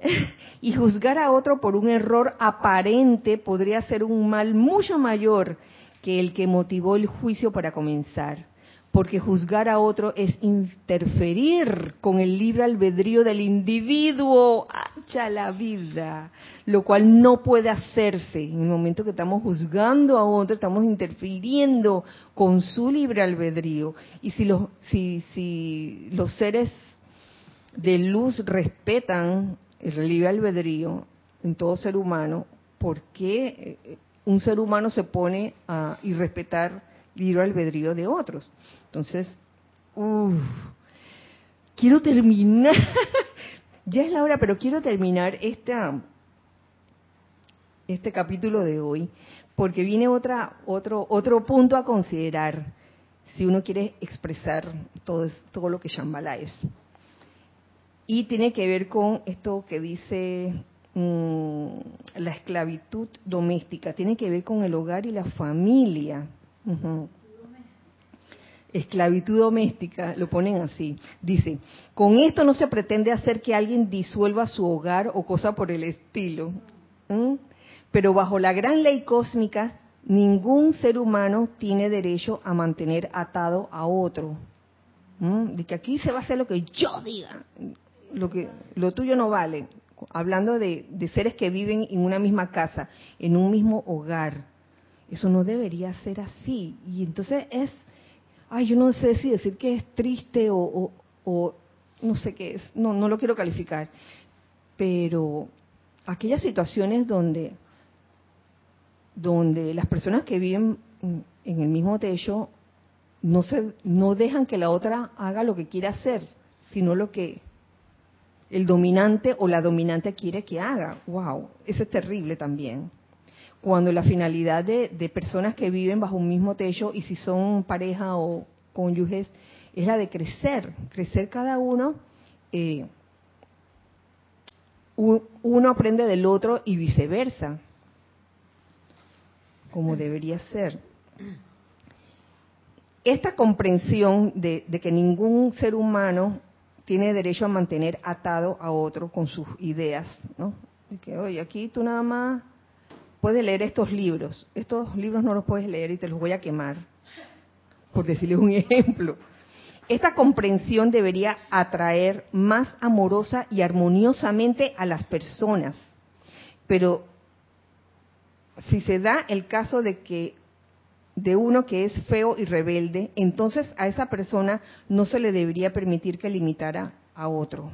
(laughs) y juzgar a otro por un error aparente podría ser un mal mucho mayor que el que motivó el juicio para comenzar porque juzgar a otro es interferir con el libre albedrío del individuo, hacha la vida, lo cual no puede hacerse. En el momento que estamos juzgando a otro, estamos interfiriendo con su libre albedrío. Y si los, si, si los seres de luz respetan el libre albedrío en todo ser humano, por qué eh, un ser humano se pone a irrespetar libre albedrío de otros. Entonces, quiero terminar, (laughs) ya es la hora, pero quiero terminar este capítulo de hoy, porque viene otra, otro, otro punto a considerar si uno quiere expresar todo, todo lo que Shambhala es. Y tiene que ver con esto que dice mm, la esclavitud doméstica, tiene que ver con el hogar y la familia. Esclavitud doméstica, lo ponen así. Dice, con esto no se pretende hacer que alguien disuelva su hogar o cosa por el estilo. Pero bajo la gran ley cósmica, ningún ser humano tiene derecho a mantener atado a otro. De que aquí se va a hacer lo que yo diga. Lo, que, lo tuyo no vale. Hablando de, de seres que viven en una misma casa, en un mismo hogar. Eso no debería ser así. Y entonces es, ay, yo no sé si decir que es triste o, o no sé qué es. No, no lo quiero calificar. Pero aquellas situaciones donde donde las personas que viven en el mismo techo no se no dejan que la otra haga lo que quiere hacer, sino lo que el dominante o la dominante quiere que haga. Wow, eso es terrible también. Cuando la finalidad de, personas que viven bajo un mismo techo y si son pareja o cónyuges es la de crecer, crecer cada uno. Eh, uno aprende del otro y viceversa como debería ser. Esta comprensión de, que ningún ser humano tiene derecho a mantener atado a otro con sus ideas, ¿no? De que, oye, aquí tú nada más puedes leer estos libros, estos libros no los puedes leer y te los voy a quemar, por decirles un (laughs) ejemplo. Esta comprensión debería atraer más amorosa y armoniosamente a las personas, pero si se da el caso de que de uno que es feo y rebelde, entonces a esa persona no se le debería permitir que limitara a otro.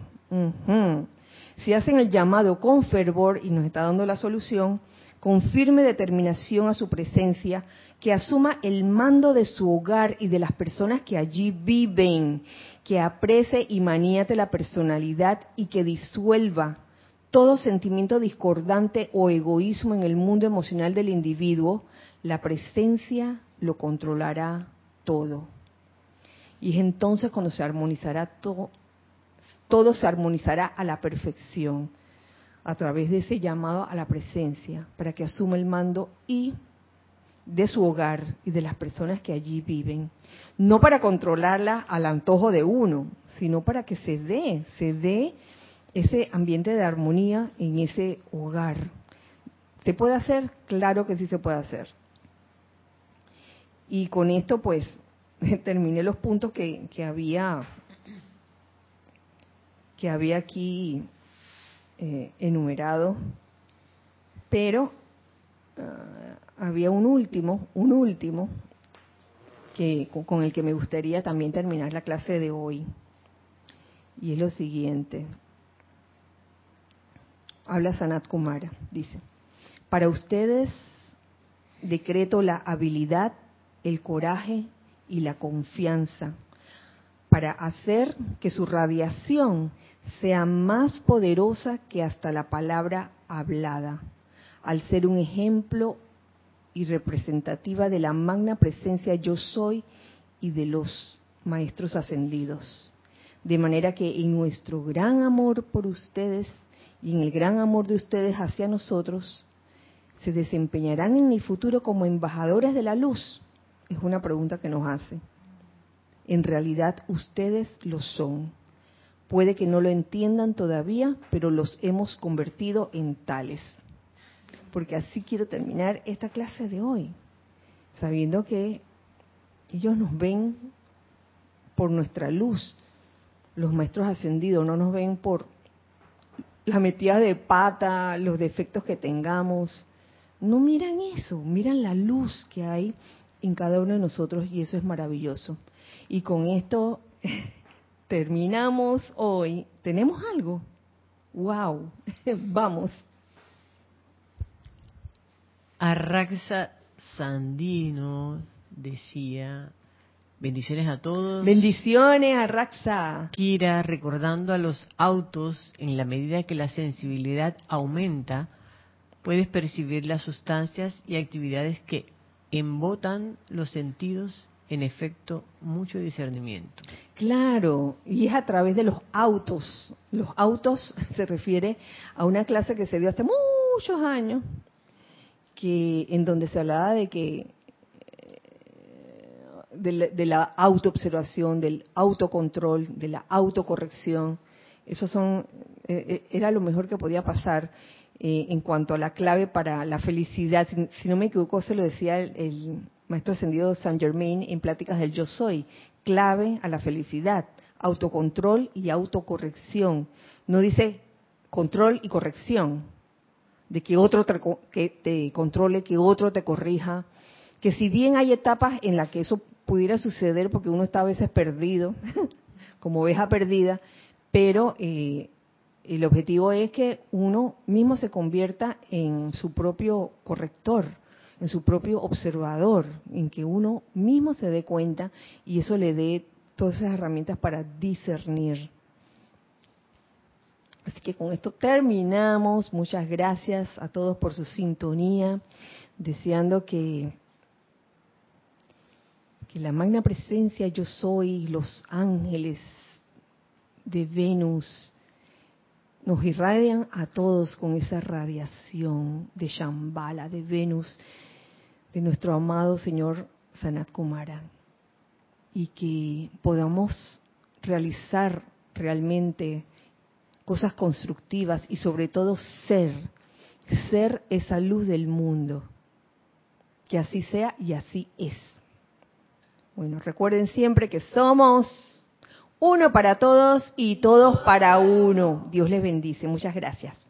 Si hacen el llamado con fervor y nos está dando la solución, con firme determinación a su presencia, que asuma el mando de su hogar y de las personas que allí viven, que aprecie y maníate la personalidad y que disuelva todo sentimiento discordante o egoísmo en el mundo emocional del individuo, la presencia lo controlará todo. Y es entonces cuando se armonizará todo, todo se armonizará a la perfección a través de ese llamado a la presencia para que asuma el mando y de su hogar y de las personas que allí viven, no para controlarla al antojo de uno, sino para que se dé, se dé ese ambiente de armonía en ese hogar. ¿Se puede hacer? Claro que sí se puede hacer. Y con esto pues (laughs) terminé los puntos que, había que había aquí eh, enumerado, pero ah, había un último, un último que con el que me gustaría también terminar la clase de hoy. Y es lo siguiente habla Sanat Kumara, dice, para ustedes decreto la habilidad, el coraje y la confianza para hacer que su radiación sea más poderosa que hasta la palabra hablada, al ser un ejemplo y representativa de la magna presencia yo soy y de los maestros ascendidos. De manera que en nuestro gran amor por ustedes y en el gran amor de ustedes hacia nosotros, se desempeñarán en el futuro como embajadores de la luz? Es una pregunta que nos hace. En realidad ustedes lo son. Puede que no lo entiendan todavía, pero los hemos convertido en tales. Porque así quiero terminar esta clase de hoy, sabiendo que ellos nos ven por nuestra luz. Los maestros ascendidos no nos ven por la metida de pata, los defectos que tengamos. No miran eso, miran la luz que hay en cada uno de nosotros y eso es maravilloso. Y con esto (laughs) terminamos hoy. ¿Tenemos algo? ¡Wow! (laughs) Vamos. Arraxa Sandino decía, bendiciones a todos. Bendiciones, Arraxa. Kira, recordando a los autos, en la medida que la sensibilidad aumenta, puedes percibir las sustancias y actividades que embotan los sentidos en efecto mucho discernimiento. Claro, y es a través de los autos. Los autos (laughs) se refiere a una clase que se dio hace muchos años, que en donde se hablaba de que eh, de la, autoobservación, del autocontrol, de la autocorrección. Eso son eh, eh, era lo mejor que podía pasar en cuanto a la clave para la felicidad. Si, no me equivoco, se lo decía el Maestro Ascendido San Germain en Pláticas del Yo Soy, clave a la felicidad, autocontrol y autocorrección. No dice control y corrección, de que otro te, te controle, que otro te corrija, que si bien hay etapas en las que eso pudiera suceder porque uno está a veces perdido, (laughs) como oveja perdida, pero eh, el objetivo es que uno mismo se convierta en su propio corrector en su propio observador, en que uno mismo se dé cuenta y eso le dé todas esas herramientas para discernir. Así que con esto terminamos. Muchas gracias a todos por su sintonía, deseando que, que la magna presencia yo soy, los ángeles de Venus, nos irradian a todos con esa radiación de Shambhala, de Venus, de nuestro amado Señor Sanat Kumara, y que podamos realizar realmente cosas constructivas y sobre todo ser, ser esa luz del mundo. Que así sea y así es. Bueno, recuerden siempre que somos uno para todos y todos para uno. Dios les bendice. Muchas gracias.